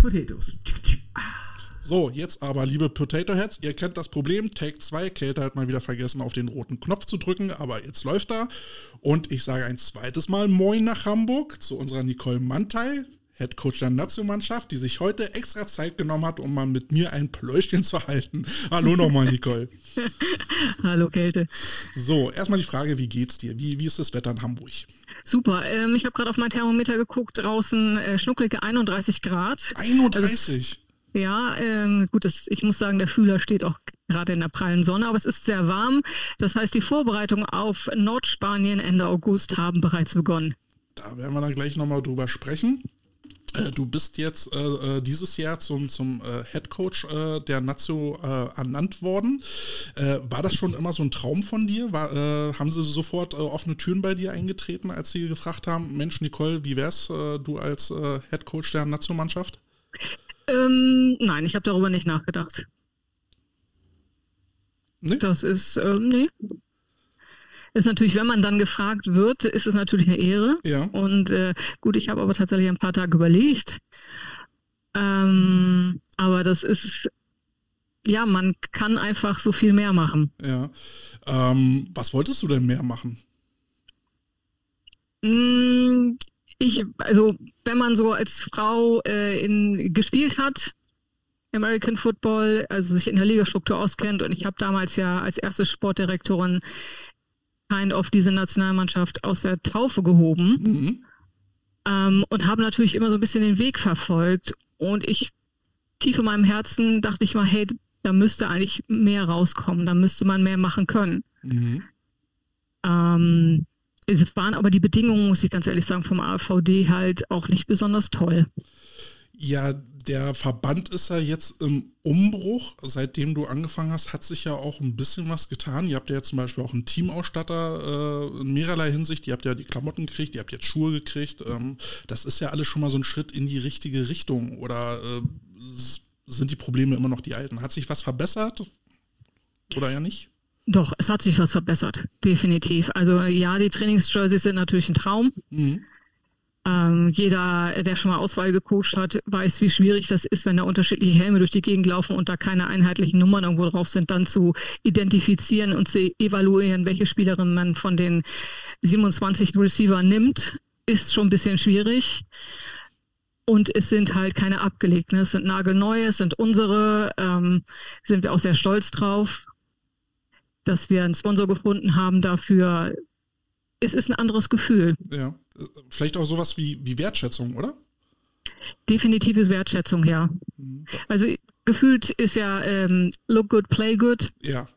Couch Potatoes. So, jetzt aber, liebe Potato Heads, ihr kennt das Problem. Take 2, Kälte hat mal wieder vergessen, auf den roten Knopf zu drücken, aber jetzt läuft er. Und ich sage ein zweites Mal Moin nach Hamburg zu unserer Nicole Mantei, Head Coach der Nationalmannschaft, die sich heute extra Zeit genommen hat, um mal mit mir ein Pläuschchen zu halten. Hallo nochmal, Nicole. Hallo, Kälte. So, erstmal die Frage, wie geht's dir? Wie, wie ist das Wetter in Hamburg? Super. Ähm, ich habe gerade auf mein Thermometer geguckt, draußen äh, schnucklige 31 Grad. 31? Also, ja, ähm, gut, das, ich muss sagen, der Fühler steht auch gerade in der prallen Sonne, aber es ist sehr warm. Das heißt, die Vorbereitungen auf Nordspanien Ende August haben bereits begonnen. Da werden wir dann gleich nochmal drüber sprechen. Äh, du bist jetzt äh, äh, dieses Jahr zum, zum äh, Head Coach äh, der Nazio äh, ernannt worden. war das schon immer so ein Traum von dir? War, haben sie sofort offene Türen bei dir eingetreten, als sie gefragt haben, Mensch, Nicole, wie wär's du als Head Coach der Nazio-Mannschaft? Ähm, nein, ich habe darüber nicht nachgedacht. Nee? Das ist, ähm, nee. Ist natürlich, wenn man dann gefragt wird, ist es natürlich eine Ehre. Ja. Und äh, gut, ich habe aber tatsächlich ein paar Tage überlegt. Ähm, aber das ist, ja, man kann einfach so viel mehr machen. Ja. Ähm, was wolltest du denn mehr machen? Mm, ich, also, wenn man so als Frau äh, in, gespielt hat, American Football, also sich in der Ligastruktur auskennt und ich habe damals ja als erste Sportdirektorin kind of diese Nationalmannschaft aus der Taufe gehoben mhm. ähm, und habe natürlich immer so ein bisschen den Weg verfolgt. Und ich, tief in meinem Herzen, dachte ich mal, hey, da müsste eigentlich mehr rauskommen, da müsste man mehr machen können. Mhm. Ähm, es waren aber die Bedingungen, muss ich ganz ehrlich sagen, vom AVD halt auch nicht besonders toll. Ja, der Verband ist ja jetzt im Umbruch. Seitdem du angefangen hast, hat sich ja auch ein bisschen was getan. Ihr habt ja jetzt zum Beispiel auch einen Teamausstatter äh, in mehrerlei Hinsicht. Ihr habt ja die Klamotten gekriegt, ihr habt jetzt Schuhe gekriegt. Ähm, das ist ja alles schon mal so ein Schritt in die richtige Richtung. Oder äh, sind die Probleme immer noch die alten? Hat sich was verbessert? Oder ja nicht? Doch, es hat sich was verbessert, definitiv. Also ja, die Trainingsjerseys sind natürlich ein Traum. Mhm. Ähm, jeder, der schon mal Auswahl gecoacht hat, weiß, wie schwierig das ist, wenn da unterschiedliche Helme durch die Gegend laufen und da keine einheitlichen Nummern irgendwo drauf sind, dann zu identifizieren und zu evaluieren, welche Spielerin man von den 27 Receiver nimmt, ist schon ein bisschen schwierig. Und es sind halt keine abgelegten, es sind nagelneue, es sind unsere, ähm, sind wir auch sehr stolz drauf, dass wir einen Sponsor gefunden haben dafür. Es ist ein anderes Gefühl. Ja vielleicht auch sowas wie, wie Wertschätzung, oder? Definitive Wertschätzung, ja. Mhm. Also gefühlt ist ja ähm, look good, play good. Ja.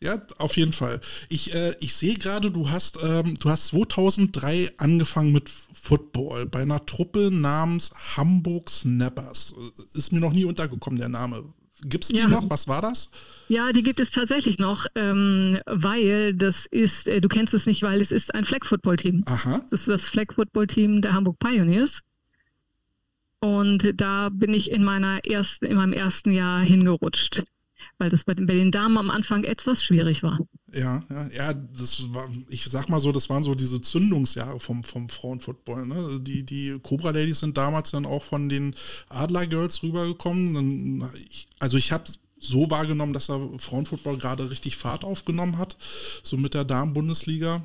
Ja, auf jeden Fall. Ich, äh, ich sehe gerade, du hast, ähm, du hast 2003 angefangen mit Football bei einer Truppe namens Hamburg Snappers. Ist mir noch nie untergekommen, der Name. Gibt es die ja. noch? Was war das? Ja, die gibt es tatsächlich noch, ähm, weil das ist, äh, du kennst es nicht, weil es ist ein Flag-Football-Team. Aha. Das ist das Flag-Football-Team der Hamburg Pioneers. Und da bin ich in meiner ersten, in meinem ersten Jahr hingerutscht weil das bei den, bei den Damen am Anfang etwas schwierig war. Ja, ja, ja, das war, ich sag mal so, das waren so diese Zündungsjahre vom, vom Frauenfootball. Ne? Die, die Cobra Ladies sind damals dann auch von den Adler Girls rübergekommen. Also ich habe so wahrgenommen, dass der Frauenfootball gerade richtig Fahrt aufgenommen hat, so mit der Damen-Bundesliga.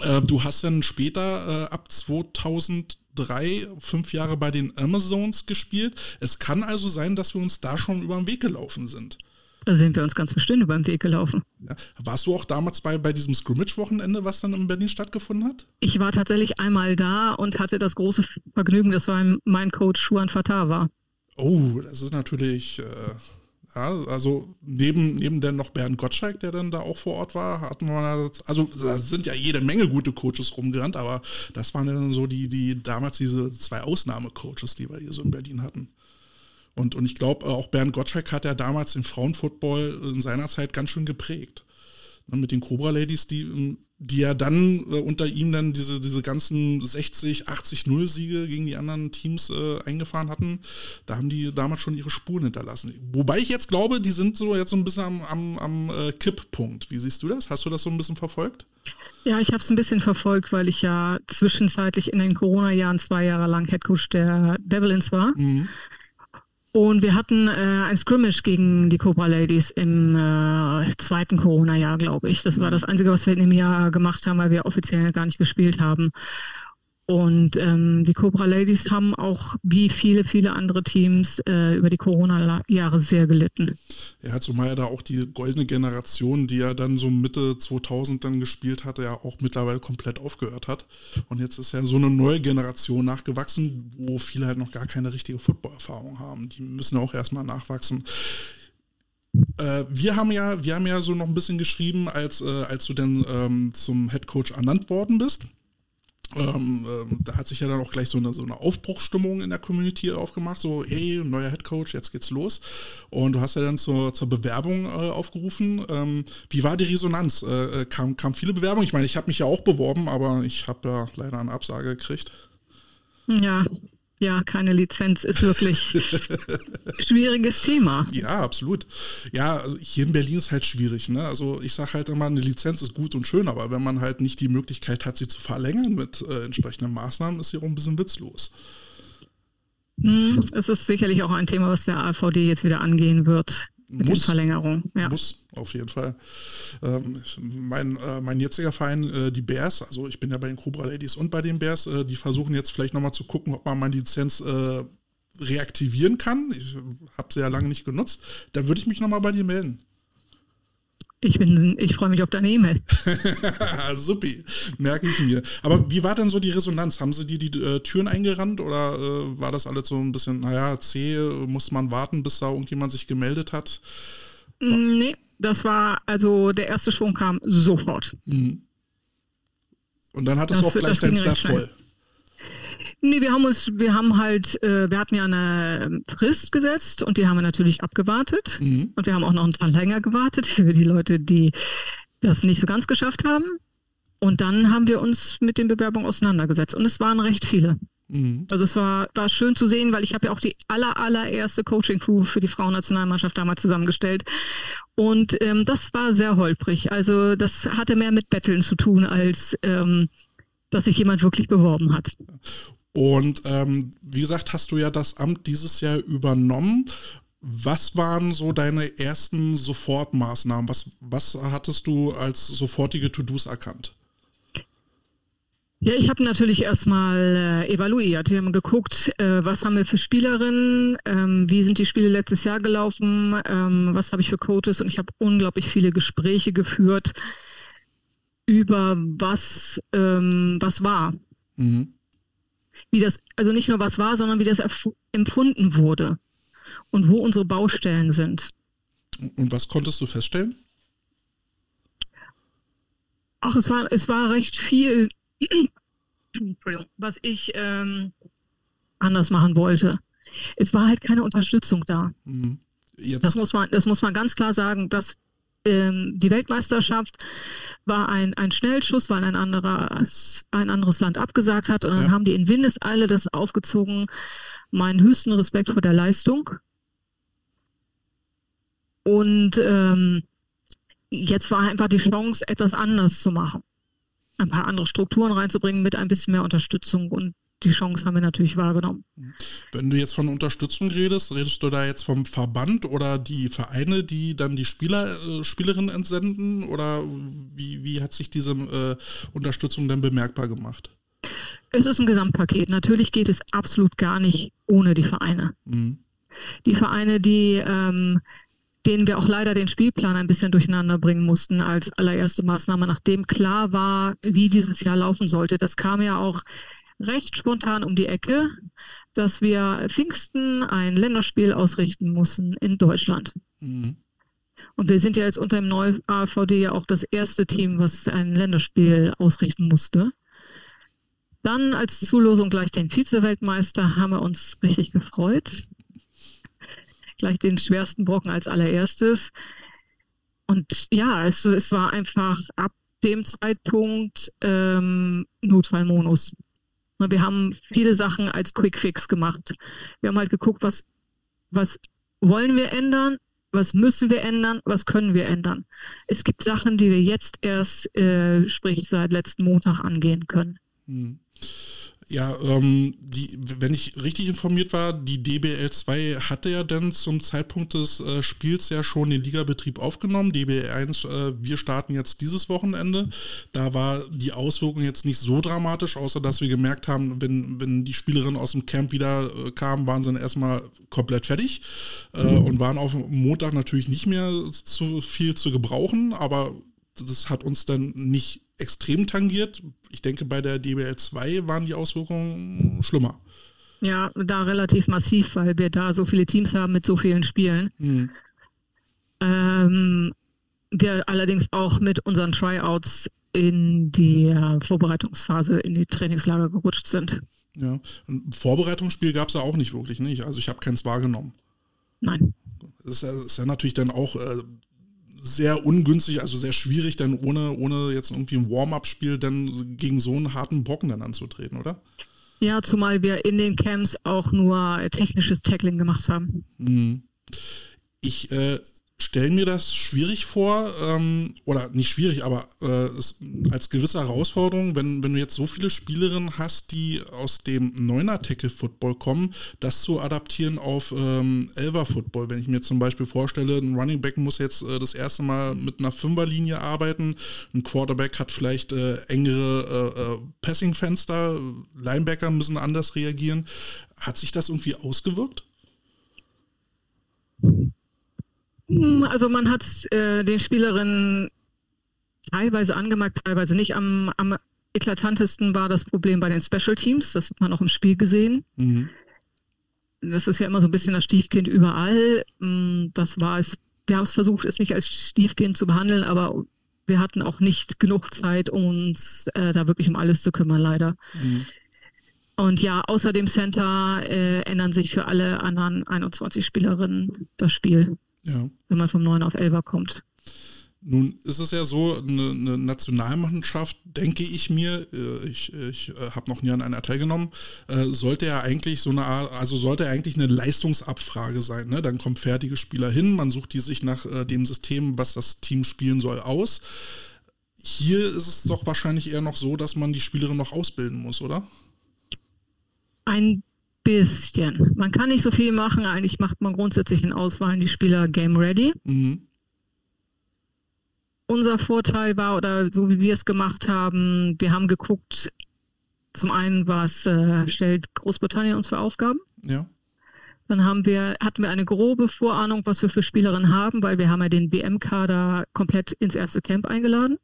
Äh, du hast dann später äh, ab 2003 fünf Jahre bei den Amazons gespielt. Es kann also sein, dass wir uns da schon über den Weg gelaufen sind. Da sind wir uns ganz bestimmt über den Weg gelaufen. Ja. Warst du auch damals bei, bei diesem Scrimmage-Wochenende, was dann in Berlin stattgefunden hat? Ich war tatsächlich einmal da und hatte das große Vergnügen, dass mein Coach Schuan Fatah war. Oh, das ist natürlich, äh, ja, also neben, neben dann noch Bernd Gottschalk, der dann da auch vor Ort war, hatten wir, also da sind ja jede Menge gute Coaches rumgerannt, aber das waren dann so die, die damals diese zwei Ausnahmecoaches, die wir hier so in Berlin hatten. Und, und ich glaube, auch Bernd Gottschalk hat ja damals den Frauenfootball in seiner Zeit ganz schön geprägt. Ne, mit den Cobra Ladies, die, die ja dann äh, unter ihm dann diese, diese ganzen 60, 80, 0 Siege gegen die anderen Teams äh, eingefahren hatten, da haben die damals schon ihre Spuren hinterlassen. Wobei ich jetzt glaube, die sind so jetzt so ein bisschen am, am, am äh, Kipppunkt. Wie siehst du das? Hast du das so ein bisschen verfolgt? Ja, ich habe es ein bisschen verfolgt, weil ich ja zwischenzeitlich in den Corona-Jahren zwei Jahre lang Headcoach der Devils war. Mhm. Und wir hatten äh, ein Scrimmage gegen die Cobra Ladies im äh, zweiten Corona-Jahr, glaube ich. Das war das Einzige, was wir in dem Jahr gemacht haben, weil wir offiziell gar nicht gespielt haben. Und ähm, die Cobra Ladies haben auch wie viele, viele andere Teams äh, über die Corona-Jahre sehr gelitten. Ja, zumal ja da auch die goldene Generation, die ja dann so Mitte 2000 dann gespielt hatte, ja auch mittlerweile komplett aufgehört hat. Und jetzt ist ja so eine neue Generation nachgewachsen, wo viele halt noch gar keine richtige Football-Erfahrung haben. Die müssen auch erstmal nachwachsen. Äh, wir haben ja, wir haben ja so noch ein bisschen geschrieben, als, äh, als du dann ähm, zum Head Coach ernannt worden bist. Ähm, ähm, da hat sich ja dann auch gleich so eine, so eine Aufbruchsstimmung in der Community aufgemacht, so, hey, neuer Headcoach, jetzt geht's los. Und du hast ja dann zur, zur Bewerbung äh, aufgerufen. Ähm, wie war die Resonanz? Äh, äh kam, kam viele Bewerbungen? Ich meine, ich habe mich ja auch beworben, aber ich habe ja leider eine Absage gekriegt. Ja, ja, keine Lizenz ist wirklich schwieriges Thema. Ja, absolut. Ja, also hier in Berlin ist halt schwierig. Ne? Also ich sage halt immer, eine Lizenz ist gut und schön, aber wenn man halt nicht die Möglichkeit hat, sie zu verlängern mit äh, entsprechenden Maßnahmen, ist sie auch ein bisschen witzlos. Hm, es ist sicherlich auch ein Thema, was der AVD jetzt wieder angehen wird. Mit muss, Verlängerung. Ja. Muss, auf jeden Fall. Ähm, mein, äh, mein jetziger Verein, äh, die Bears, also ich bin ja bei den Cobra Ladies und bei den Bears, äh, die versuchen jetzt vielleicht nochmal zu gucken, ob man meine Lizenz äh, reaktivieren kann. Ich habe sie ja lange nicht genutzt. Dann würde ich mich nochmal bei dir melden. Ich, bin, ich freue mich auf deine E-Mail. Supi, merke ich mir. Aber wie war denn so die Resonanz? Haben sie dir die äh, Türen eingerannt oder äh, war das alles so ein bisschen, naja, zäh, muss man warten, bis da irgendjemand sich gemeldet hat? Mm, nee, das war, also der erste Schwung kam sofort. Mhm. Und dann hattest das, du auch gleich dein Staff voll. Nee, wir haben uns, wir haben halt, äh, wir hatten ja eine Frist gesetzt und die haben wir natürlich abgewartet. Mhm. Und wir haben auch noch einen Tag länger gewartet für die Leute, die das nicht so ganz geschafft haben. Und dann haben wir uns mit den Bewerbungen auseinandergesetzt. Und es waren recht viele. Mhm. Also es war, war schön zu sehen, weil ich habe ja auch die aller, allererste Coaching-Crew für die Frauennationalmannschaft damals zusammengestellt. Und ähm, das war sehr holprig. Also das hatte mehr mit Betteln zu tun, als ähm, dass sich jemand wirklich beworben hat. Und ähm, wie gesagt, hast du ja das Amt dieses Jahr übernommen. Was waren so deine ersten Sofortmaßnahmen? Was, was hattest du als sofortige To-Dos erkannt? Ja, ich habe natürlich erstmal äh, evaluiert. Wir haben geguckt, äh, was haben wir für Spielerinnen, ähm, wie sind die Spiele letztes Jahr gelaufen, ähm, was habe ich für Coaches und ich habe unglaublich viele Gespräche geführt über was, ähm, was war. Mhm wie das, also nicht nur was war, sondern wie das empfunden wurde und wo unsere Baustellen sind. Und was konntest du feststellen? Ach, es war, es war recht viel, was ich ähm, anders machen wollte. Es war halt keine Unterstützung da. Mhm. Das, muss man, das muss man ganz klar sagen. Das ähm, die Weltmeisterschaft war ein, ein Schnellschuss, weil ein, anderer, ein anderes Land abgesagt hat. Und dann ja. haben die in Windeseile das aufgezogen. Meinen höchsten Respekt vor der Leistung. Und ähm, jetzt war einfach die Chance, etwas anders zu machen. Ein paar andere Strukturen reinzubringen mit ein bisschen mehr Unterstützung. Und die Chance haben wir natürlich wahrgenommen. Wenn du jetzt von Unterstützung redest, redest du da jetzt vom Verband oder die Vereine, die dann die Spieler, äh, Spielerinnen entsenden? Oder wie, wie hat sich diese äh, Unterstützung denn bemerkbar gemacht? Es ist ein Gesamtpaket. Natürlich geht es absolut gar nicht ohne die Vereine. Mhm. Die Vereine, die ähm, denen wir auch leider den Spielplan ein bisschen durcheinander bringen mussten als allererste Maßnahme, nachdem klar war, wie dieses Jahr laufen sollte. Das kam ja auch recht spontan um die Ecke, dass wir Pfingsten ein Länderspiel ausrichten mussten in Deutschland. Mhm. Und wir sind ja jetzt unter dem neuen AVD ja auch das erste Team, was ein Länderspiel ausrichten musste. Dann als Zulosung gleich den Vize-Weltmeister haben wir uns richtig gefreut. Gleich den schwersten Brocken als allererstes. Und ja, es, es war einfach ab dem Zeitpunkt ähm, Notfallmodus. Wir haben viele Sachen als Quickfix gemacht. Wir haben halt geguckt, was, was wollen wir ändern, was müssen wir ändern, was können wir ändern. Es gibt Sachen, die wir jetzt erst, äh, sprich seit letzten Montag angehen können. Hm. Ja, ähm, die, wenn ich richtig informiert war, die DBL 2 hatte ja dann zum Zeitpunkt des äh, Spiels ja schon den Ligabetrieb aufgenommen. DBL 1, äh, wir starten jetzt dieses Wochenende. Da war die Auswirkung jetzt nicht so dramatisch, außer dass wir gemerkt haben, wenn, wenn die Spielerinnen aus dem Camp wieder äh, kamen, waren sie dann erstmal komplett fertig äh, mhm. und waren auf Montag natürlich nicht mehr zu viel zu gebrauchen, aber das hat uns dann nicht extrem tangiert. Ich denke, bei der DBL 2 waren die Auswirkungen schlimmer. Ja, da relativ massiv, weil wir da so viele Teams haben mit so vielen Spielen. Mhm. Ähm, wir allerdings auch mit unseren Tryouts in die Vorbereitungsphase, in die Trainingslager gerutscht sind. Ja, ein Vorbereitungsspiel gab es ja auch nicht wirklich, nicht? Also ich habe keins wahrgenommen. Nein. Das ist ja, ist ja natürlich dann auch äh, sehr ungünstig, also sehr schwierig, dann ohne, ohne jetzt irgendwie ein Warm-up-Spiel dann gegen so einen harten Brocken dann anzutreten, oder? Ja, zumal wir in den Camps auch nur technisches Tackling gemacht haben. Mhm. Ich äh, stelle mir das schwierig vor, ähm, oder nicht schwierig, aber äh, als gewisse Herausforderung, wenn, wenn du jetzt so viele Spielerinnen hast, die aus dem Neuner-Tackle-Football kommen, das zu adaptieren auf ähm, Elver-Football. Wenn ich mir zum Beispiel vorstelle, ein Running Back muss jetzt äh, das erste Mal mit einer Fünferlinie arbeiten, ein Quarterback hat vielleicht äh, engere äh, äh Passing-Fenster, Linebacker müssen anders reagieren. Hat sich das irgendwie ausgewirkt? Hm, also man hat äh, den Spielerinnen teilweise angemerkt, teilweise nicht. Am, am, eklatantesten war das Problem bei den Special Teams. Das hat man auch im Spiel gesehen. Mhm. Das ist ja immer so ein bisschen das Stiefkind überall. Hm, das war es. Wir haben es versucht, es nicht als Stiefkind zu behandeln, aber wir hatten auch nicht genug Zeit, uns äh, da wirklich um alles zu kümmern, leider. Mhm. Und ja, außer dem Center äh, ändern sich für alle anderen 21 Spielerinnen das Spiel. Ja. Wenn man vom 9 auf 11er kommt. Nun ist es ja so, eine, eine Nationalmannschaft, denke ich mir, äh, ich, ich äh, habe noch nie an einer teilgenommen, äh, sollte ja eigentlich so eine Art, also sollte eigentlich eine Leistungsabfrage sein. Ne? Dann kommen fertige Spieler hin, man sucht die sich nach dem System, was das Team spielen soll, aus. Hier ist es doch wahrscheinlich eher noch so, dass man die Spielerin noch ausbilden muss, oder? Ein bisschen. Man kann nicht so viel machen. Eigentlich macht man grundsätzlich in Auswahlen die Spieler game ready. Mhm. Unser Vorteil war, oder so wie wir es gemacht haben, wir haben geguckt, zum einen, was äh, stellt Großbritannien uns für Aufgaben? Ja. Dann haben wir, hatten wir eine grobe Vorahnung, was wir für Spielerinnen haben, weil wir haben ja den WM-Kader komplett ins erste Camp eingeladen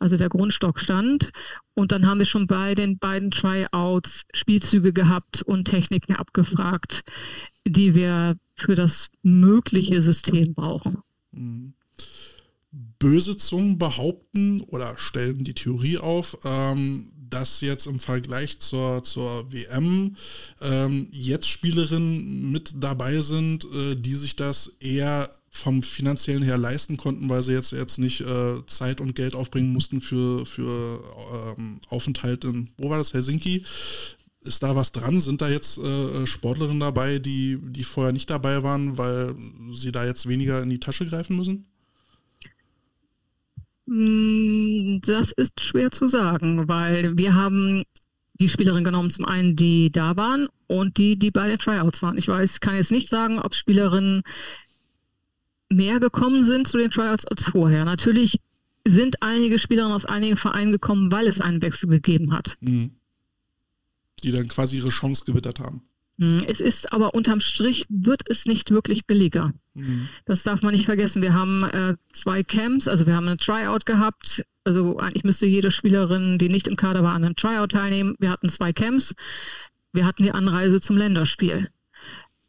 also der Grundstock stand. Und dann haben wir schon bei den beiden Tryouts Spielzüge gehabt und Techniken abgefragt, die wir für das mögliche System brauchen. Mhm. Böse Zungen behaupten oder stellen die Theorie auf, ähm, dass jetzt im Vergleich zur, zur WM ähm, jetzt Spielerinnen mit dabei sind, äh, die sich das eher vom finanziellen her leisten konnten, weil sie jetzt, jetzt nicht äh, Zeit und Geld aufbringen mussten für, für ähm, Aufenthalt in, wo war das, Helsinki? Ist da was dran? Sind da jetzt äh, Sportlerinnen dabei, die, die vorher nicht dabei waren, weil sie da jetzt weniger in die Tasche greifen müssen? Hm, das ist schwer zu sagen, weil wir haben die Spielerin genommen, zum einen, die da waren und die, die bei den Tryouts waren. Ich weiß, kann jetzt nicht sagen, ob Spielerinnen mehr gekommen sind zu den Tryouts als vorher. Natürlich sind einige Spielerinnen aus einigen Vereinen gekommen, weil es einen Wechsel gegeben hat. Mhm. Die dann quasi ihre Chance gewittert haben. Hm, es ist aber unterm Strich wird es nicht wirklich billiger. Mhm. Das darf man nicht vergessen. Wir haben äh, zwei Camps, also wir haben ein Tryout gehabt. Also eigentlich müsste jede Spielerin, die nicht im Kader war, an einem Tryout teilnehmen. Wir hatten zwei Camps. Wir hatten die Anreise zum Länderspiel.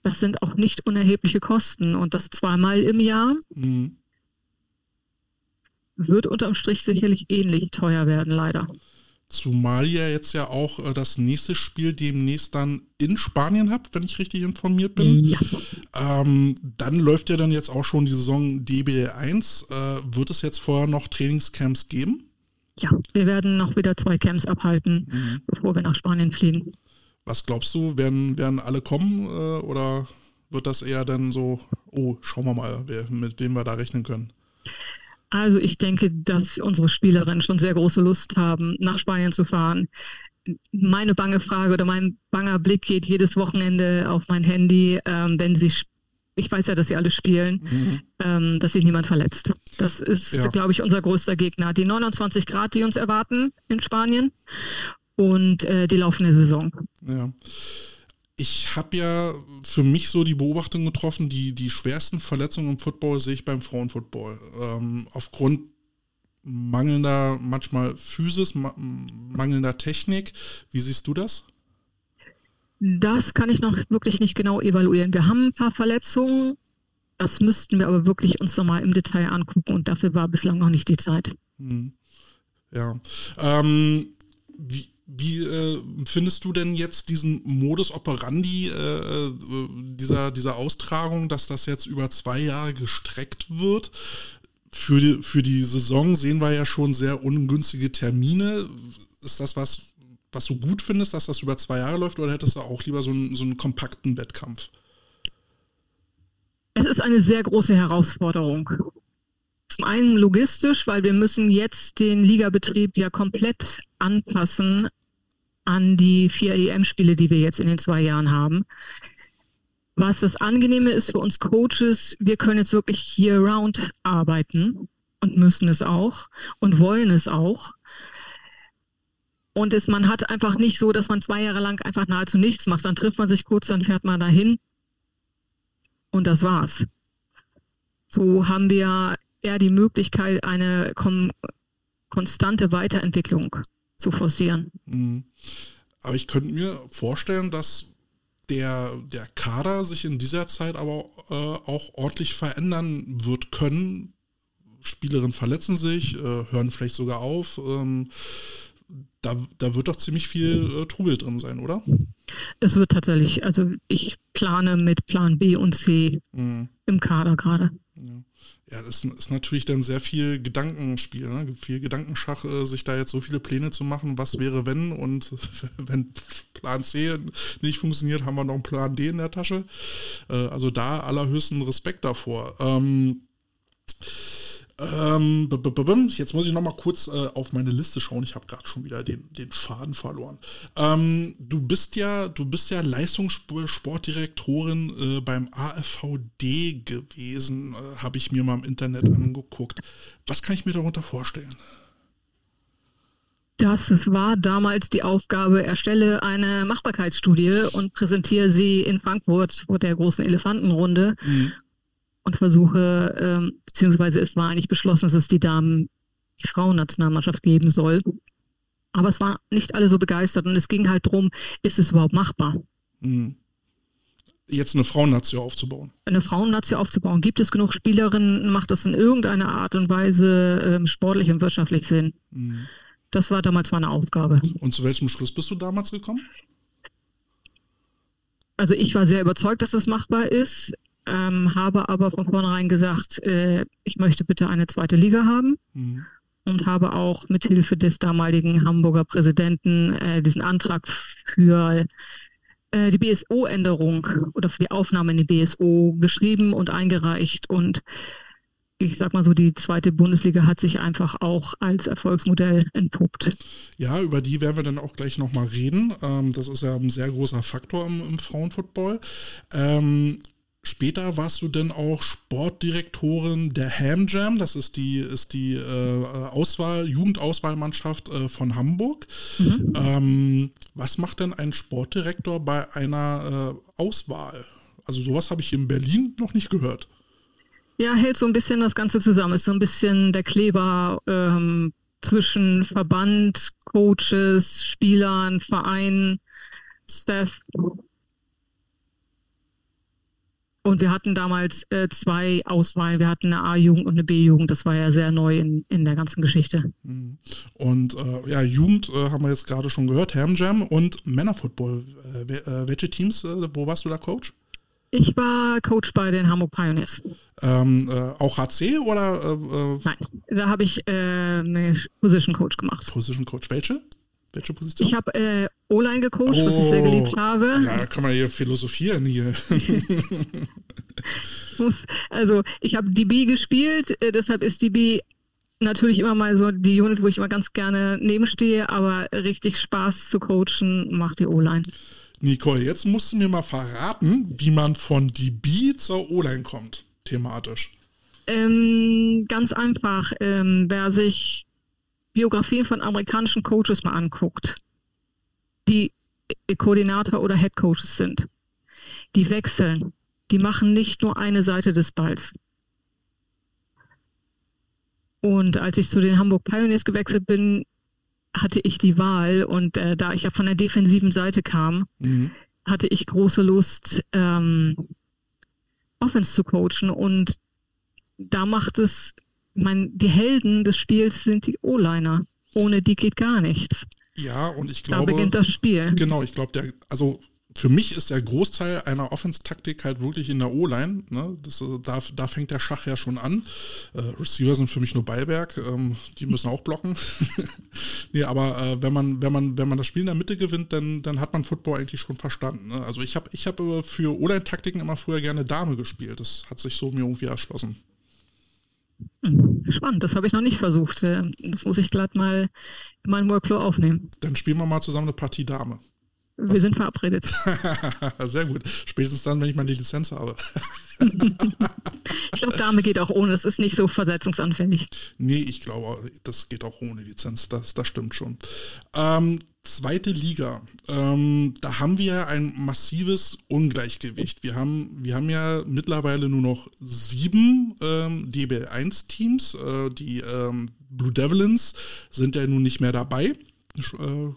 Das sind auch nicht unerhebliche Kosten und das zweimal im Jahr. Mhm. Wird unterm Strich sicherlich ähnlich teuer werden, leider. Zumal ihr jetzt ja auch äh, das nächste Spiel demnächst dann in Spanien habt, wenn ich richtig informiert bin. Ja. Ähm, dann läuft ja dann jetzt auch schon die Saison DBL 1. Äh, wird es jetzt vorher noch Trainingscamps geben? ja, wir werden noch wieder zwei Camps abhalten, mhm. bevor wir nach Spanien fliegen. Was glaubst du, werden, werden alle kommen äh, oder wird das eher dann so, oh, schauen wir mal, wer, mit wem wir da rechnen können? Also ich denke, dass unsere Spielerinnen schon sehr große Lust haben, nach Spanien zu fahren. Meine bange Frage oder mein banger Blick geht jedes Wochenende auf mein Handy, ähm, wenn sie ich weiß ja, dass sie alle spielen, mhm. ähm, dass sich niemand verletzt. Das ist, ja. glaube ich, unser größter Gegner. Die 29 Grad, die uns erwarten in Spanien und äh, die laufende Saison. Ja. Ich habe ja für mich so die Beobachtung getroffen, die, die schwersten Verletzungen im Football sehe ich beim Frauenfootball. Ähm, aufgrund mangelnder, manchmal Physis, ma mangelnder Technik. Wie siehst du das? Das kann ich noch wirklich nicht genau evaluieren. Wir haben ein paar Verletzungen. Das müssten wir aber wirklich uns nochmal im Detail angucken und dafür war bislang noch nicht die Zeit. Hm. Ja. Ähm, wie, wie äh, findest du denn jetzt diesen Modus operandi äh, äh, dieser, dieser Austragung, dass das jetzt über zwei Jahre gestreckt wird? Für die, für die Saison sehen wir ja schon sehr ungünstige Termine. Ist das was, was du gut findest, dass das über zwei Jahre läuft, oder hättest du auch lieber so einen, so einen kompakten Wettkampf? Es ist eine sehr große Herausforderung. Zum einen logistisch, weil wir müssen jetzt den Ligabetrieb ja komplett anpassen an die vier EM-Spiele, die wir jetzt in den zwei Jahren haben. Was das Angenehme ist für uns Coaches, wir können jetzt wirklich year-round arbeiten und müssen es auch und wollen es auch. Und es, man hat einfach nicht so, dass man zwei Jahre lang einfach nahezu nichts macht. Dann trifft man sich kurz, dann fährt man dahin und das war's. So haben wir eher die Möglichkeit, eine kon konstante Weiterentwicklung zu forcieren. Mhm. Aber ich könnte mir vorstellen, dass der, der Kader sich in dieser Zeit aber äh, auch ordentlich verändern wird können. Spielerinnen verletzen sich, äh, hören vielleicht sogar auf. Ähm, da, da wird doch ziemlich viel äh, Trubel drin sein, oder? Es wird tatsächlich, also ich plane mit Plan B und C mhm. im Kader gerade. Ja. Das ist natürlich dann sehr viel Gedankenspiel, ne? viel Gedankenschach, äh, sich da jetzt so viele Pläne zu machen, was wäre wenn und wenn Plan C nicht funktioniert, haben wir noch einen Plan D in der Tasche. Äh, also da allerhöchsten Respekt davor. Ähm, ähm, jetzt muss ich noch mal kurz äh, auf meine Liste schauen. Ich habe gerade schon wieder den, den Faden verloren. Ähm, du bist ja, du bist ja Leistungssportdirektorin äh, beim AFVD gewesen, äh, habe ich mir mal im Internet angeguckt. Was kann ich mir darunter vorstellen? Das war damals die Aufgabe, erstelle eine Machbarkeitsstudie und präsentiere sie in Frankfurt vor der großen Elefantenrunde. Mhm und versuche, ähm, beziehungsweise es war eigentlich beschlossen, dass es die Damen, die Frauennationalmannschaft geben soll. Aber es waren nicht alle so begeistert und es ging halt darum, ist es überhaupt machbar? Mhm. Jetzt eine Frauennation aufzubauen. Eine Frauennation aufzubauen. Gibt es genug Spielerinnen? Macht das in irgendeiner Art und Weise ähm, sportlich und wirtschaftlich Sinn? Mhm. Das war damals meine Aufgabe. Und zu welchem Schluss bist du damals gekommen? Also ich war sehr überzeugt, dass es machbar ist ähm, habe aber von vornherein gesagt, äh, ich möchte bitte eine zweite Liga haben. Mhm. Und habe auch mithilfe des damaligen Hamburger Präsidenten äh, diesen Antrag für äh, die BSO-Änderung oder für die Aufnahme in die BSO geschrieben und eingereicht. Und ich sag mal so, die zweite Bundesliga hat sich einfach auch als Erfolgsmodell entpuppt. Ja, über die werden wir dann auch gleich nochmal reden. Ähm, das ist ja ein sehr großer Faktor im, im Frauenfootball. Später warst du dann auch Sportdirektorin der Ham Jam, das ist die, ist die äh, Auswahl, Jugendauswahlmannschaft äh, von Hamburg. Mhm. Ähm, was macht denn ein Sportdirektor bei einer äh, Auswahl? Also sowas habe ich in Berlin noch nicht gehört. Ja, hält so ein bisschen das Ganze zusammen. Ist so ein bisschen der Kleber ähm, zwischen Verband, Coaches, Spielern, Verein, Staff und wir hatten damals äh, zwei Auswahlen. Wir hatten eine A-Jugend und eine B-Jugend. Das war ja sehr neu in, in der ganzen Geschichte. Mhm. Und äh, ja, Jugend äh, haben wir jetzt gerade schon gehört, Ham Jam und Männerfootball. Äh, äh, welche Teams, äh, wo warst du da Coach? Ich war Coach bei den Hamburg Pioneers. Ähm, äh, auch HC oder? Nein, da habe ich eine Position Coach gemach. Position Coach, welche? Welche Position? Ich habe äh, O-Line gecoacht, oh, was ich sehr geliebt habe. Ja, kann man hier philosophieren hier. ich muss, also ich habe DB gespielt, äh, deshalb ist DB natürlich immer mal so die Unit, wo ich immer ganz gerne nebenstehe, aber richtig Spaß zu coachen macht die O-Line. Nicole, jetzt musst du mir mal verraten, wie man von DB zur O-Line kommt, thematisch. Ähm, ganz einfach. Ähm, wer sich Biografien von amerikanischen Coaches mal anguckt, die Koordinator oder Head Coaches sind, die wechseln, die machen nicht nur eine Seite des Balls. Und als ich zu den Hamburg Pioneers gewechselt bin, hatte ich die Wahl und äh, da ich ja von der defensiven Seite kam, mhm. hatte ich große Lust, ähm, Offense zu coachen und da macht es, mein, die Helden des Spiels sind die O-Liner. Ohne die geht gar nichts. Ja, und ich glaube. Da beginnt das Spiel. Genau, ich glaube, der, also für mich ist der Großteil einer Offense-Taktik halt wirklich in der O-Line. Ne? Äh, da, da fängt der Schach ja schon an. Äh, Receiver sind für mich nur Beiberg, ähm, die müssen auch blocken. nee, aber äh, wenn, man, wenn, man, wenn man das Spiel in der Mitte gewinnt, dann, dann hat man Football eigentlich schon verstanden. Ne? Also ich habe ich hab äh, für O-Line-Taktiken immer früher gerne Dame gespielt. Das hat sich so mir irgendwie erschlossen. Hm, spannend, das habe ich noch nicht versucht. Das muss ich glatt mal in meinen Workflow aufnehmen. Dann spielen wir mal zusammen eine Partie Dame. Wir sind verabredet. Sehr gut. Spätestens dann, wenn ich meine Lizenz habe. ich glaube, Dame geht auch ohne. Es ist nicht so versetzungsanfällig. Nee, ich glaube, das geht auch ohne Lizenz. Das, das stimmt schon. Ähm, zweite Liga. Ähm, da haben wir ein massives Ungleichgewicht. Wir haben, wir haben ja mittlerweile nur noch sieben ähm, DBL1-Teams. Äh, die ähm, Blue Devils sind ja nun nicht mehr dabei. Äh,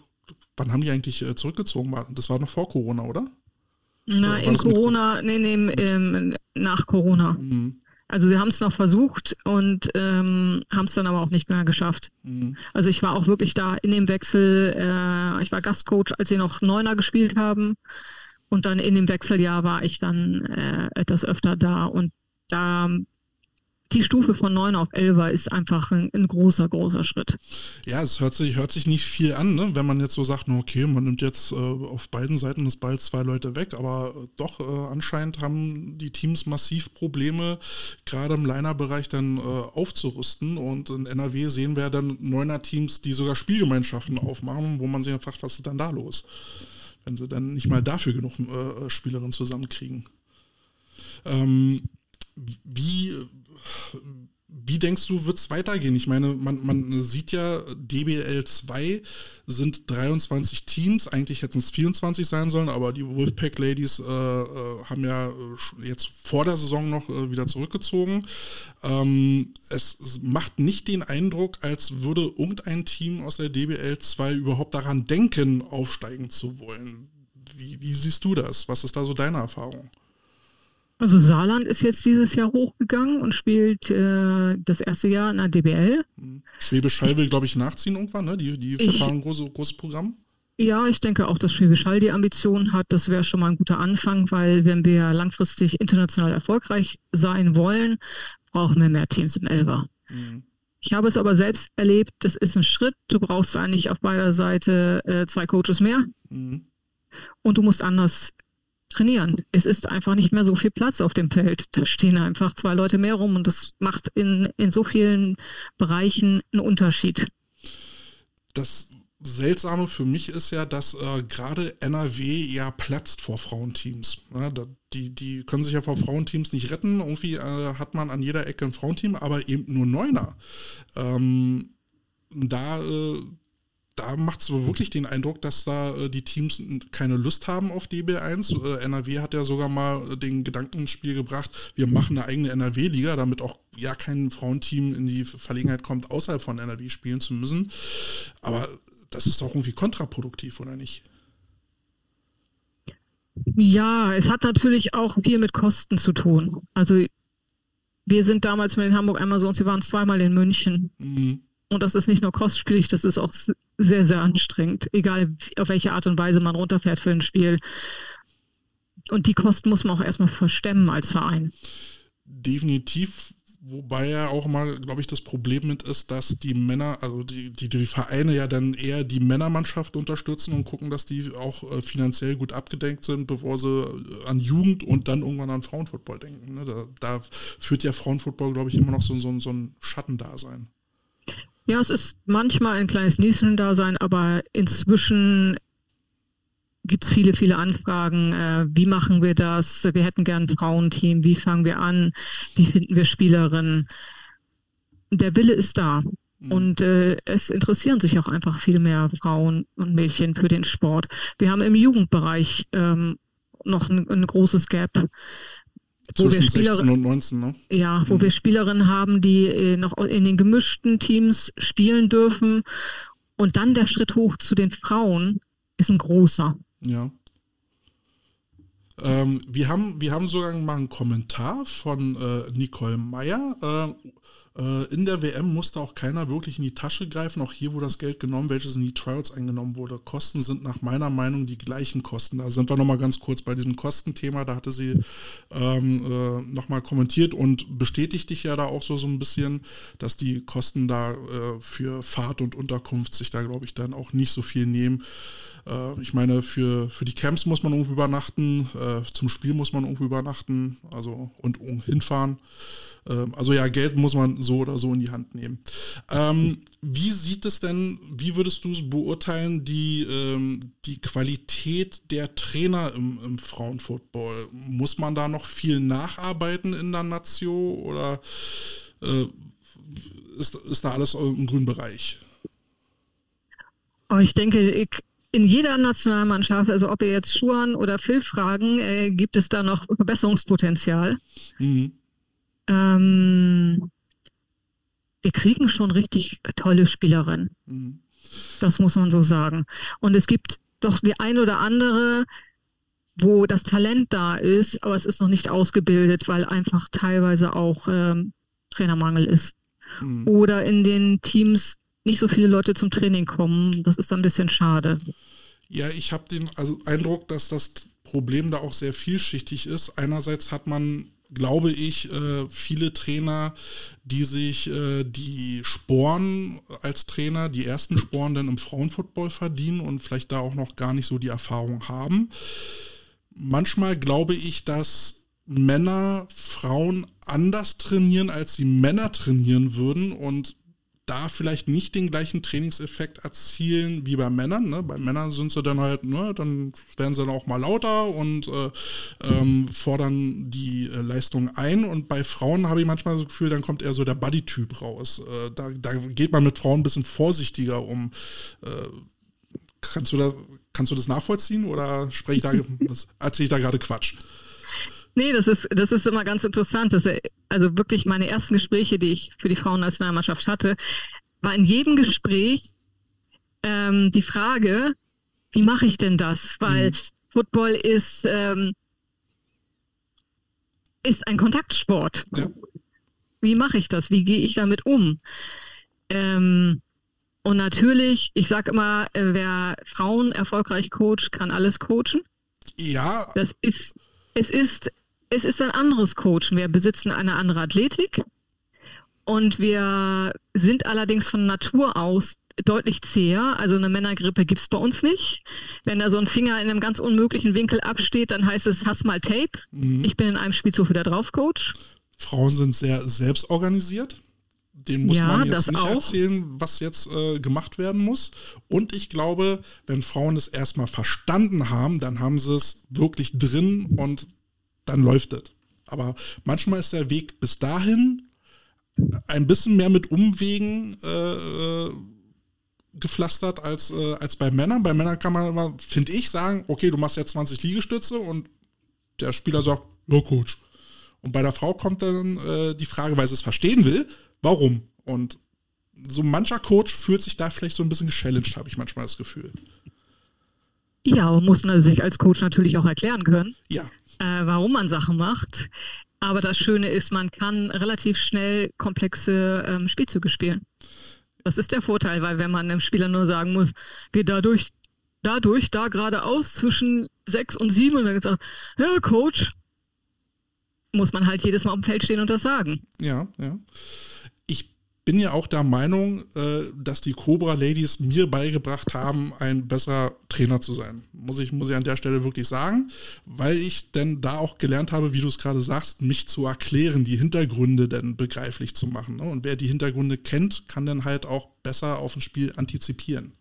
Wann haben die eigentlich äh, zurückgezogen? Das war noch vor Corona, oder? Na, in Corona, nee, nee, ähm, nach Corona. Mhm. Also sie haben es noch versucht und ähm, haben es dann aber auch nicht mehr geschafft. Mhm. Also ich war auch wirklich da in dem Wechsel, äh, ich war Gastcoach, als sie noch Neuner gespielt haben. Und dann in dem Wechseljahr war ich dann äh, etwas öfter da. Und da die Stufe von 9 auf 11 ist einfach ein, ein, großer, großer Schritt. Ja, es hört sich, hört sich nicht viel an, ne? wenn man jetzt so sagt, okay, man nimmt jetzt äh, auf beiden Seiten des Balls zwei Leute weg, aber äh, doch, äh, anscheinend haben die Teams massiv Probleme, gerade im Liner-Bereich dann äh, aufzurüsten und in NRW sehen wir dann neuner Teams, die sogar Spielgemeinschaften aufmachen, wo man sich fragt, was ist dann da los? Wenn sie dann nicht mal dafür genug äh, Spielerinnen zusammenkriegen. Ähm, wie wie denkst du, wird es weitergehen? Ich meine, man, man sieht ja, DBL 2 sind 23 Teams, eigentlich hätten es 24 sein sollen, aber die Wolfpack Ladies äh, äh, haben ja jetzt vor der Saison noch äh, wieder zurückgezogen. Ähm, es, es, macht nicht den Eindruck, als würde irgendein Team aus der DBL 2 überhaupt daran denken, aufsteigen zu wollen. Wie, wie siehst du das? Was ist da so deine Erfahrung? Also Saarland ist jetzt dieses Jahr hochgegangen und spielt äh, das erste Jahr in der DBL. Hm. Schwäbisch Hall will, glaube ich, nachziehen irgendwann, ne? Die, die ich, fahren ein großes, großes Programm. Ja, ich denke auch, dass Schwäbisch Hall die Ambition hat. Das wäre schon mal ein guter Anfang, weil wenn wir langfristig international erfolgreich sein wollen, brauchen wir mehr Teams im Elber. Mhm. Ich habe es aber selbst erlebt, das ist ein Schritt. Du brauchst eigentlich auf beider Seite äh, zwei Coaches mehr. Mhm. Und du musst anders trainieren. Es ist einfach nicht mehr so viel Platz auf dem Feld. Da stehen einfach zwei Leute mehr rum und das macht in, in so vielen Bereichen einen Unterschied. Das Seltsame für mich ist ja, dass äh, gerade NRW ja platzt vor Frauenteams. Ja, da, die, die können sich ja vor Frauenteams nicht retten. Irgendwie äh, hat man an jeder Ecke ein Frauenteam, aber eben nur Neuner. Ähm, da äh, da macht es wirklich den Eindruck, dass da äh, die Teams keine Lust haben auf DB1. Äh, NRW hat ja sogar mal den Gedanken ins Spiel gebracht, wir machen eine eigene NRW-Liga, damit auch ja kein Frauenteam in die Verlegenheit kommt, außerhalb von NRW spielen zu müssen. Aber das ist doch irgendwie kontraproduktiv, oder nicht? Ja, es hat natürlich auch viel mit Kosten zu tun. Also wir sind damals mit den Hamburg Amazons, wir waren zweimal in München. Mhm. Und das ist nicht nur kostspielig, das ist auch sehr, sehr anstrengend, egal auf welche Art und Weise man runterfährt für ein Spiel. und die Kosten muss man auch erstmal verstemmen als Verein. Definitiv Wobei ja auch mal, glaube ich, das Problem mit ist, dass die Männer, also die, die, die, Vereine ja dann eher die Männermannschaft unterstützen und gucken, dass die auch äh, finanziell gut abgedenkt sind, bevor sie äh, an Jugend und dann irgendwann an Frauenfootball denken. Ne? Da, da, führt ja Frauenfootball, glaube ich, immer noch so, so, so ein Schattendasein. Ja, es ist manchmal ein kleines Nischendasein, aber inzwischen gibt es viele, viele Anfragen. Äh, wie machen wir das? Wir hätten gern ein Frauenteam. Wie fangen wir an? Wie finden wir Spielerinnen? Der Wille ist da. Mhm. Und äh, es interessieren sich auch einfach viel mehr Frauen und Mädchen für den Sport. Wir haben im Jugendbereich ähm, noch ein, ein, großes Gap. Wo Zwischen wir 16 und 19, ne? Ja, wo mhm. wir Spielerinnen haben, die äh, noch in den gemischten Teams spielen dürfen. Und dann der Schritt hoch zu den Frauen ist ein großer. Ja. Ähm, wir, haben, wir haben sogar mal einen Kommentar von äh, Nicole Meyer. Äh, in der WM musste auch keiner wirklich in die Tasche greifen. Auch hier wurde das Geld genommen, welches in die Trials eingenommen wurde. Kosten sind nach meiner Meinung die gleichen Kosten. Da sind wir nochmal ganz kurz bei diesem Kostenthema. Da hatte sie ähm, äh, nochmal kommentiert und bestätigt dich ja da auch so, so ein bisschen, dass die Kosten da äh, für Fahrt und Unterkunft sich da, glaube ich, dann auch nicht so viel nehmen. Äh, ich meine, für, für die Camps muss man irgendwo übernachten, äh, zum Spiel muss man irgendwo übernachten, also und, und hinfahren. Ähm, also ja, Geld muss man so oder so in die Hand nehmen. Ähm, wie sieht es denn, wie würdest du beurteilen, die, ähm, die Qualität der Trainer im, im Frauenfootball? Muss man da noch viel nacharbeiten in der Nation oder äh, ist, ist da alles im grünen Bereich? Oh, ich denke, ich, in jeder Nationalmannschaft, also ob ihr jetzt Schuhan oder Phil fragen, äh, gibt es da noch Verbesserungspotenzial. Mhm. Ähm, wir kriegen schon richtig tolle Spielerinnen. Mhm. Das muss man so sagen. Und es gibt doch die ein oder andere, wo das Talent da ist, aber es ist noch nicht ausgebildet, weil einfach teilweise auch ähm, Trainermangel ist. Mhm. Oder in den Teams nicht so viele Leute zum Training kommen. Das ist ein bisschen schade. Ja, ich habe den also Eindruck, dass das Problem da auch sehr vielschichtig ist. Einerseits hat man, glaube ich, äh, viele Trainer, die sich äh, die Sporen als Trainer, die ersten Sporen dann im Frauenfootball verdienen und vielleicht da auch noch gar nicht so die Erfahrung haben. Manchmal glaube ich, dass Männer Frauen anders trainieren, als sie Männer trainieren würden und da vielleicht nicht den gleichen Trainingseffekt erzielen wie bei Männern. Ne? Bei Männern sind sie dann halt, ne, dann werden sie dann auch mal lauter und äh, ähm, fordern die äh, Leistung ein. Und bei Frauen habe ich manchmal das Gefühl, dann kommt eher so der Buddy-Typ raus. Äh, da, da, geht man mit Frauen ein bisschen vorsichtiger um. Äh, kannst, du da, kannst du das nachvollziehen oder spreche ich da, erzähle ich da gerade Quatsch? Nee, das ist, das ist immer ganz interessant. Das, also wirklich meine ersten Gespräche, die ich für die Frauennationalmannschaft hatte, war in jedem Gespräch ähm, die Frage, wie mache ich denn das? Weil mhm. Football ist, ähm, ist ein Kontaktsport. Ja. Wie mache ich das? Wie gehe ich damit um? Ähm, und natürlich, ich sage immer, äh, wer Frauen erfolgreich coacht, kann alles coachen. Ja. Das ist, es ist es ist ein anderes Coachen. Wir besitzen eine andere Athletik und wir sind allerdings von Natur aus deutlich zäher. Also eine Männergrippe gibt es bei uns nicht. Wenn da so ein Finger in einem ganz unmöglichen Winkel absteht, dann heißt es, hast mal Tape. Mhm. Ich bin in einem Spielzug wieder drauf, Coach. Frauen sind sehr selbstorganisiert. Den muss ja, man jetzt nicht auch. erzählen, was jetzt äh, gemacht werden muss. Und ich glaube, wenn Frauen es erstmal verstanden haben, dann haben sie es wirklich drin und dann läuft es. Aber manchmal ist der Weg bis dahin ein bisschen mehr mit Umwegen äh, gepflastert als, äh, als bei Männern. Bei Männern kann man immer, finde ich, sagen, okay, du machst jetzt 20 Liegestütze und der Spieler sagt, ja, Coach. Und bei der Frau kommt dann äh, die Frage, weil sie es verstehen will, warum? Und so mancher Coach fühlt sich da vielleicht so ein bisschen gechallenged, habe ich manchmal das Gefühl. Ja, und muss sich als Coach natürlich auch erklären können. Ja äh, warum man Sachen macht. Aber das Schöne ist, man kann relativ schnell komplexe ähm, Spielzüge spielen. Das ist der Vorteil, weil wenn man einem Spieler nur sagen muss, geh da durch, dadurch da geradeaus zwischen sechs und sieben und dann gesagt, ja, Coach, muss man halt jedes Mal am Feld stehen und das sagen. Ja, ja. Bin ja auch der Meinung, äh, dass die Cobra Ladies mir beigebracht haben, ein besserer Trainer zu sein. Muss ich, muss ich an der Stelle wirklich sagen, weil ich denn da auch gelernt habe, wie du es gerade sagst, mich zu erklären, die Hintergründe denn begreiflich zu machen. Ne? Und wer die Hintergründe kennt, kann dann halt auch besser auf ein Spiel antizipieren.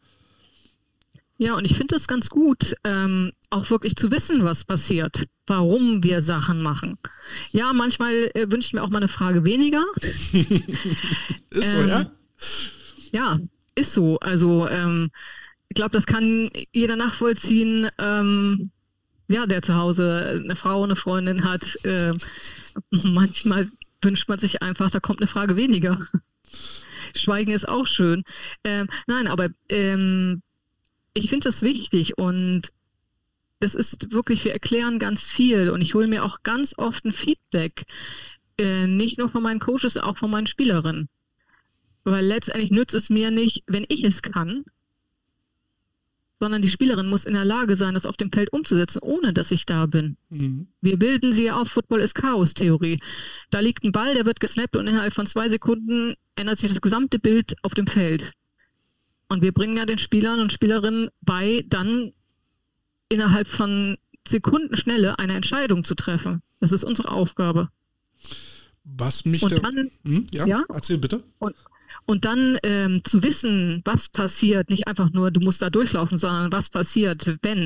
Ja, und ich finde es ganz gut, ähm, auch wirklich zu wissen, was passiert, warum wir Sachen machen. Ja, manchmal äh, wünsche ich mir auch mal eine Frage weniger. ist so, ähm, ja? Ja, ist so. Also, ähm, ich glaube, das kann jeder nachvollziehen, ähm, ja, der zu Hause eine Frau, eine Freundin hat. Äh, manchmal wünscht man sich einfach, da kommt eine Frage weniger. Schweigen ist auch schön. Ähm, nein, aber ähm, ich finde das wichtig und es ist wirklich, wir erklären ganz viel und ich hole mir auch ganz oft ein Feedback, äh, nicht nur von meinen Coaches, auch von meinen Spielerinnen. Weil letztendlich nützt es mir nicht, wenn ich es kann, sondern die Spielerin muss in der Lage sein, das auf dem Feld umzusetzen, ohne dass ich da bin. Mhm. Wir bilden sie auf, Football ist Chaos-Theorie. Da liegt ein Ball, der wird gesnappt und innerhalb von zwei Sekunden ändert sich das gesamte Bild auf dem Feld. Und wir bringen ja den Spielern und Spielerinnen bei, dann innerhalb von Sekundenschnelle eine Entscheidung zu treffen. Das ist unsere Aufgabe. Was mich und dann, hm, ja, ja, erzähl bitte. Und, und dann ähm, zu wissen, was passiert, nicht einfach nur, du musst da durchlaufen, sondern was passiert, wenn,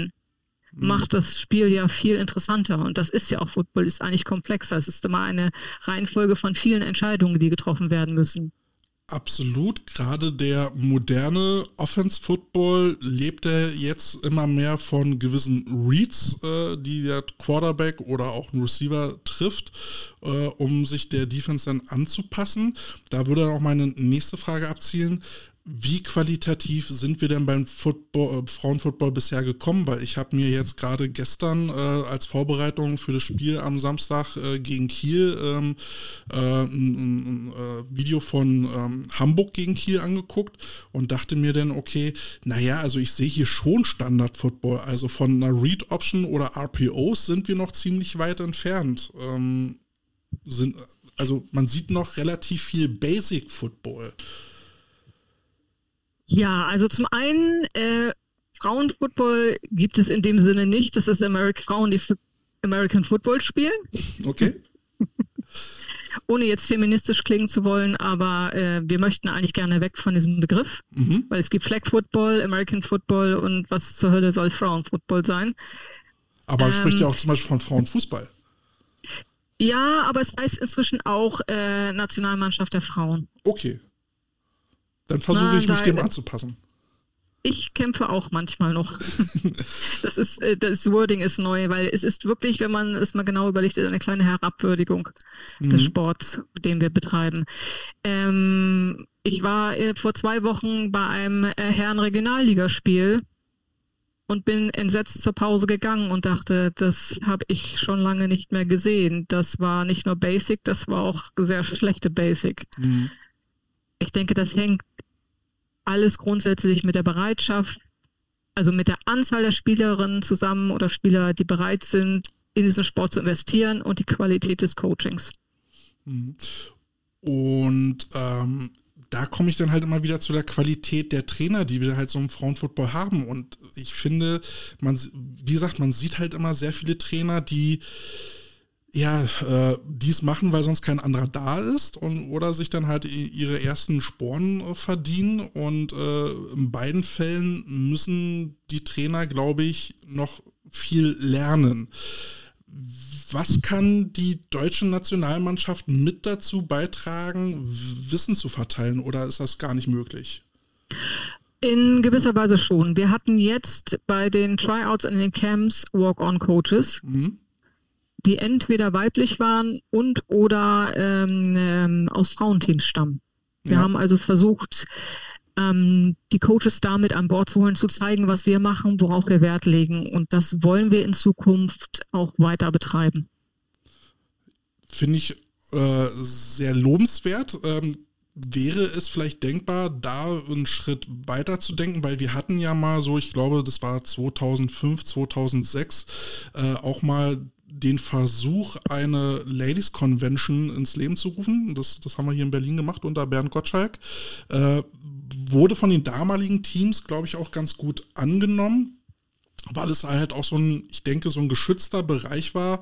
hm. macht das Spiel ja viel interessanter. Und das ist ja auch Football, ist eigentlich komplexer. Es ist immer eine Reihenfolge von vielen Entscheidungen, die getroffen werden müssen. Absolut. Gerade der moderne Offense-Football lebt er jetzt immer mehr von gewissen Reads, äh, die der Quarterback oder auch ein Receiver trifft, äh, um sich der Defense dann anzupassen. Da würde auch meine nächste Frage abzielen wie qualitativ sind wir denn beim Football, äh, Frauenfootball bisher gekommen? Weil ich habe mir jetzt gerade gestern äh, als Vorbereitung für das Spiel am Samstag äh, gegen Kiel ähm, äh, ein, ein äh, Video von ähm, Hamburg gegen Kiel angeguckt und dachte mir dann, okay, naja, also ich sehe hier schon Standard-Football. Also von einer Read-Option oder RPOs sind wir noch ziemlich weit entfernt. Ähm, sind, also man sieht noch relativ viel Basic-Football. Ja, also zum einen, äh, Frauenfootball gibt es in dem Sinne nicht. Das ist American Frauen, die American Football spielen. Okay. Ohne jetzt feministisch klingen zu wollen, aber äh, wir möchten eigentlich gerne weg von diesem Begriff, mhm. weil es gibt Flag Football, American Football und was zur Hölle soll Frauenfootball sein. Aber ähm, spricht ja auch zum Beispiel von Frauenfußball. Ja, aber es heißt inzwischen auch äh, Nationalmannschaft der Frauen. Okay. Dann versuche ich mich dem anzupassen. Ich kämpfe auch manchmal noch. das ist, äh, das Wording ist neu, weil es ist wirklich, wenn man es mal genau überlegt, eine kleine Herabwürdigung mhm. des Sports, den wir betreiben. Ähm, ich war äh, vor zwei Wochen bei einem äh, Herren Regionalligaspiel und bin entsetzt zur Pause gegangen und dachte, das habe ich schon lange nicht mehr gesehen. Das war nicht nur Basic, das war auch sehr schlechte Basic. Mhm. Ich denke, das hängt alles grundsätzlich mit der Bereitschaft, also mit der Anzahl der Spielerinnen zusammen oder Spieler, die bereit sind, in diesen Sport zu investieren und die Qualität des Coachings. Mhm. Und ähm, da komme ich dann halt immer wieder zu der Qualität der Trainer, die wir halt so im Frauenfootball haben. Und ich finde, man, wie gesagt, man sieht halt immer sehr viele Trainer, die ja, äh, dies machen, weil sonst kein anderer da ist und oder sich dann halt ihre ersten Sporen äh, verdienen und äh, in beiden Fällen müssen die Trainer, glaube ich, noch viel lernen. Was kann die deutsche Nationalmannschaft mit dazu beitragen, Wissen zu verteilen oder ist das gar nicht möglich? In gewisser Weise schon. Wir hatten jetzt bei den Tryouts in den Camps Walk-on-Coaches. Mhm die entweder weiblich waren und oder ähm, ähm, aus Frauenteams stammen. Wir ja. haben also versucht, ähm, die Coaches damit an Bord zu holen, zu zeigen, was wir machen, worauf wir Wert legen. Und das wollen wir in Zukunft auch weiter betreiben. Finde ich äh, sehr lobenswert. Ähm, wäre es vielleicht denkbar, da einen Schritt weiter zu denken, weil wir hatten ja mal so, ich glaube, das war 2005, 2006, äh, auch mal den Versuch, eine Ladies Convention ins Leben zu rufen. Das, das haben wir hier in Berlin gemacht unter Bernd Gottschalk. Äh, wurde von den damaligen Teams, glaube ich, auch ganz gut angenommen, weil es halt auch so ein, ich denke, so ein geschützter Bereich war,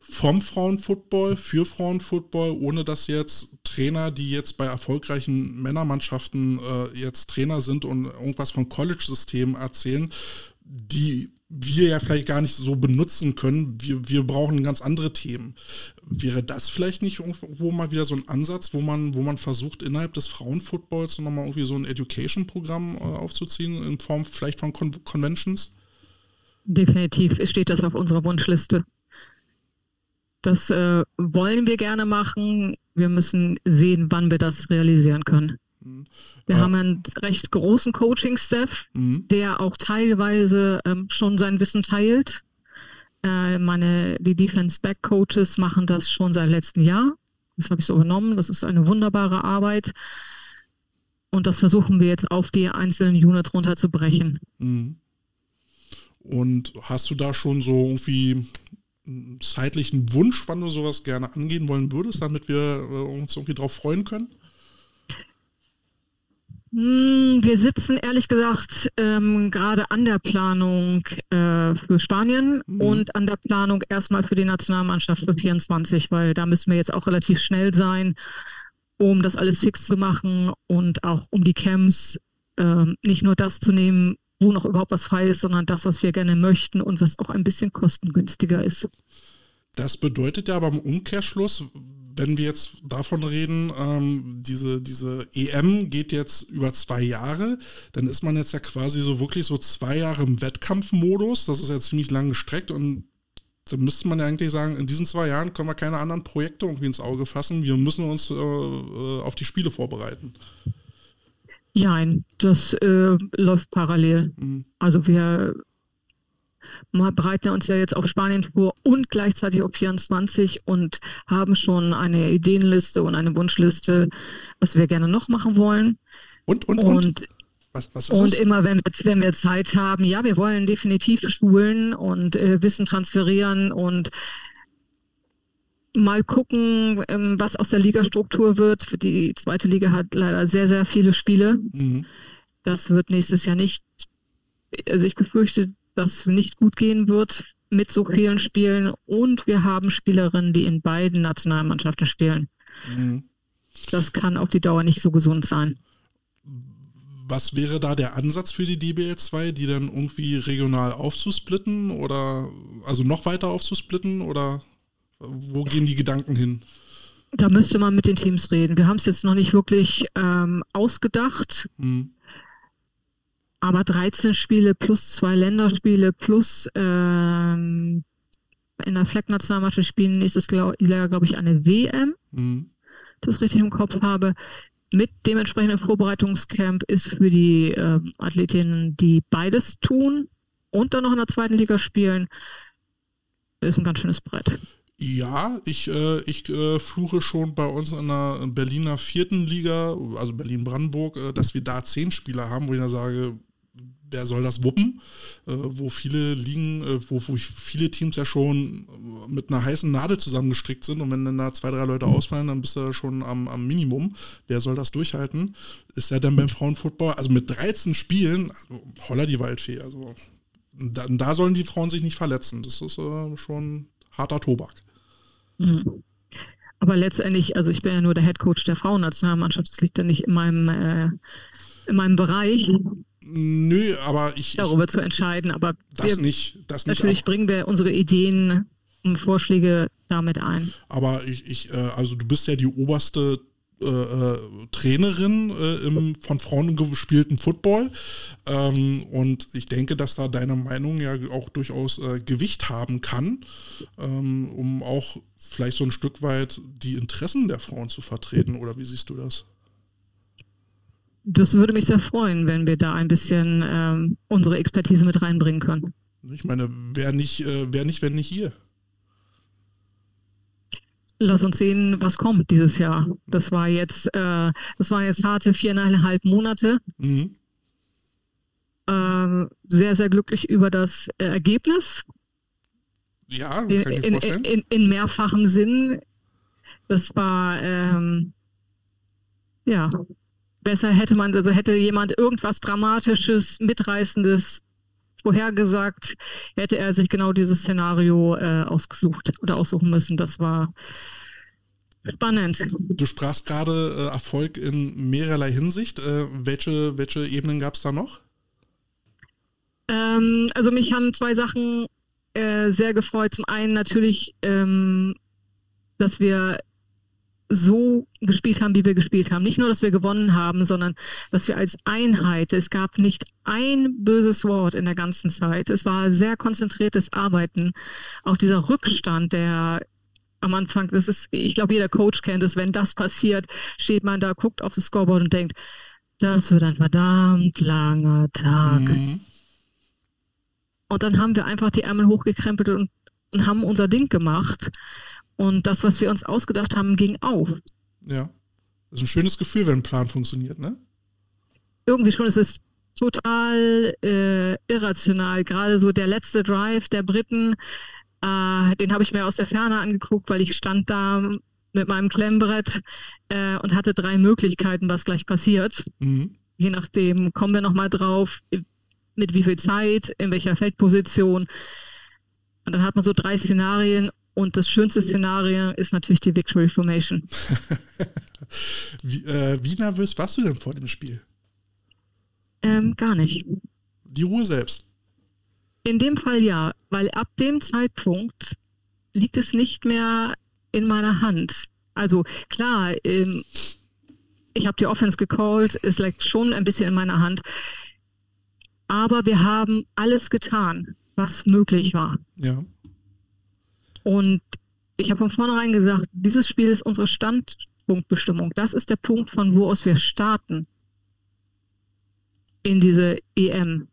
vom Frauenfootball für Frauenfootball, ohne dass jetzt Trainer, die jetzt bei erfolgreichen Männermannschaften äh, jetzt Trainer sind und irgendwas von College-Systemen erzählen, die wir ja vielleicht gar nicht so benutzen können. Wir, wir brauchen ganz andere Themen. Wäre das vielleicht nicht irgendwo mal wieder so ein Ansatz, wo man, wo man versucht, innerhalb des Frauenfootballs nochmal irgendwie so ein Education-Programm äh, aufzuziehen, in Form vielleicht von Con Conventions? Definitiv steht das auf unserer Wunschliste. Das äh, wollen wir gerne machen. Wir müssen sehen, wann wir das realisieren können. Mhm. Wir ah. haben einen recht großen Coaching-Staff, mhm. der auch teilweise ähm, schon sein Wissen teilt. Äh, meine, die Defense-Back-Coaches machen das schon seit letztem Jahr. Das habe ich so übernommen. Das ist eine wunderbare Arbeit. Und das versuchen wir jetzt auf die einzelnen Units runterzubrechen. Mhm. Und hast du da schon so irgendwie zeitlichen Wunsch, wann du sowas gerne angehen wollen würdest, damit wir äh, uns irgendwie drauf freuen können? Hm, wir sitzen ehrlich gesagt ähm, gerade an der Planung äh, für Spanien mhm. und an der Planung erstmal für die Nationalmannschaft für 24, weil da müssen wir jetzt auch relativ schnell sein, um das alles fix zu machen und auch um die Camps äh, nicht nur das zu nehmen, wo noch überhaupt was frei ist, sondern das, was wir gerne möchten und was auch ein bisschen kostengünstiger ist. Das bedeutet ja aber im Umkehrschluss, wenn wir jetzt davon reden, ähm, diese, diese EM geht jetzt über zwei Jahre, dann ist man jetzt ja quasi so wirklich so zwei Jahre im Wettkampfmodus. Das ist ja ziemlich lang gestreckt und dann müsste man ja eigentlich sagen, in diesen zwei Jahren können wir keine anderen Projekte irgendwie ins Auge fassen. Wir müssen uns äh, äh auf die Spiele vorbereiten. Nein, das äh, läuft parallel. Mhm. Also wir bereiten uns ja jetzt auf Spanien vor und gleichzeitig auf 24 und haben schon eine Ideenliste und eine Wunschliste, was wir gerne noch machen wollen. Und, und, und? und was, was und das? immer, wenn, wenn wir Zeit haben, ja, wir wollen definitiv schulen und äh, Wissen transferieren und mal gucken, ähm, was aus der Ligastruktur wird. Die zweite Liga hat leider sehr, sehr viele Spiele. Mhm. Das wird nächstes Jahr nicht, also ich befürchte, dass nicht gut gehen wird mit so vielen Spielen. Und wir haben Spielerinnen, die in beiden Nationalmannschaften spielen. Mhm. Das kann auf die Dauer nicht so gesund sein. Was wäre da der Ansatz für die DBL 2, die dann irgendwie regional aufzusplitten oder also noch weiter aufzusplitten oder wo gehen die Gedanken hin? Da müsste man mit den Teams reden. Wir haben es jetzt noch nicht wirklich ähm, ausgedacht. Mhm. Aber 13 Spiele plus zwei Länderspiele plus ähm, in der Fleck-Nationalmannschaft spielen nächstes Jahr, glaube ich, eine WM, mhm. das richtig im Kopf habe. Mit dementsprechenden Vorbereitungscamp ist für die äh, Athletinnen, die beides tun und dann noch in der zweiten Liga spielen, ist ein ganz schönes Brett. Ja, ich, äh, ich äh, fluche schon bei uns in der Berliner vierten Liga, also Berlin-Brandenburg, äh, dass wir da zehn Spieler haben, wo ich da sage, wer soll das wuppen? Äh, wo viele liegen, äh, wo, wo viele Teams ja schon mit einer heißen Nadel zusammengestrickt sind und wenn dann da zwei, drei Leute ausfallen, dann bist du schon am, am Minimum. Wer soll das durchhalten? Ist ja dann beim Frauenfootball, also mit 13 Spielen, also, holla die Waldfee, also da, da sollen die Frauen sich nicht verletzen. Das ist äh, schon harter Tobak. Mhm. Aber letztendlich, also ich bin ja nur der Head Coach der Frauennationalmannschaft, das liegt ja nicht in meinem, äh, in meinem Bereich. Nö, aber ich. Darüber ich, zu entscheiden, aber das wir, nicht. Das nicht natürlich bringen wir unsere Ideen und Vorschläge damit ein. Aber ich, ich äh, also du bist ja die oberste äh, äh, Trainerin äh, im von Frauen gespielten Football. Ähm, und ich denke, dass da deine Meinung ja auch durchaus äh, Gewicht haben kann, ähm, um auch vielleicht so ein Stück weit die Interessen der Frauen zu vertreten. Oder wie siehst du das? Das würde mich sehr freuen, wenn wir da ein bisschen ähm, unsere Expertise mit reinbringen können. Ich meine, wer nicht, äh, wer nicht, wenn nicht ihr? lass uns sehen, was kommt dieses Jahr. Das war jetzt, äh, das waren jetzt harte viereinhalb Monate. Mhm. Ähm, sehr, sehr glücklich über das äh, Ergebnis. Ja, in. In, in, in mehrfachem Sinn. Das war, ähm, ja, besser hätte man, also hätte jemand irgendwas Dramatisches, Mitreißendes vorhergesagt, hätte er sich genau dieses Szenario äh, ausgesucht oder aussuchen müssen. Das war spannend. Du sprachst gerade äh, Erfolg in mehrerlei Hinsicht. Äh, welche, welche Ebenen gab es da noch? Ähm, also mich haben zwei Sachen äh, sehr gefreut. Zum einen natürlich, ähm, dass wir so gespielt haben, wie wir gespielt haben. Nicht nur, dass wir gewonnen haben, sondern dass wir als Einheit, es gab nicht ein böses Wort in der ganzen Zeit. Es war sehr konzentriertes Arbeiten. Auch dieser Rückstand, der am Anfang, das ist, ich glaube, jeder Coach kennt es, wenn das passiert, steht man da, guckt auf das Scoreboard und denkt, das wird ein verdammt langer Tag. Mhm. Und dann haben wir einfach die Ärmel hochgekrempelt und, und haben unser Ding gemacht. Und das, was wir uns ausgedacht haben, ging auf. Ja. Das ist ein schönes Gefühl, wenn ein Plan funktioniert, ne? Irgendwie schon. Es ist total äh, irrational. Gerade so der letzte Drive der Briten, äh, den habe ich mir aus der Ferne angeguckt, weil ich stand da mit meinem Klemmbrett äh, und hatte drei Möglichkeiten, was gleich passiert. Mhm. Je nachdem, kommen wir nochmal drauf, mit wie viel Zeit, in welcher Feldposition. Und dann hat man so drei Szenarien und das schönste Szenario ist natürlich die Victory Formation. wie, äh, wie, nervös warst du denn vor dem Spiel? Ähm, gar nicht. Die Ruhe selbst. In dem Fall ja, weil ab dem Zeitpunkt liegt es nicht mehr in meiner Hand. Also klar, ähm, ich habe die Offense gecallt, es liegt schon ein bisschen in meiner Hand. Aber wir haben alles getan, was möglich war. Ja. Und ich habe von vornherein gesagt, dieses Spiel ist unsere Standpunktbestimmung. Das ist der Punkt, von wo aus wir starten in diese EM.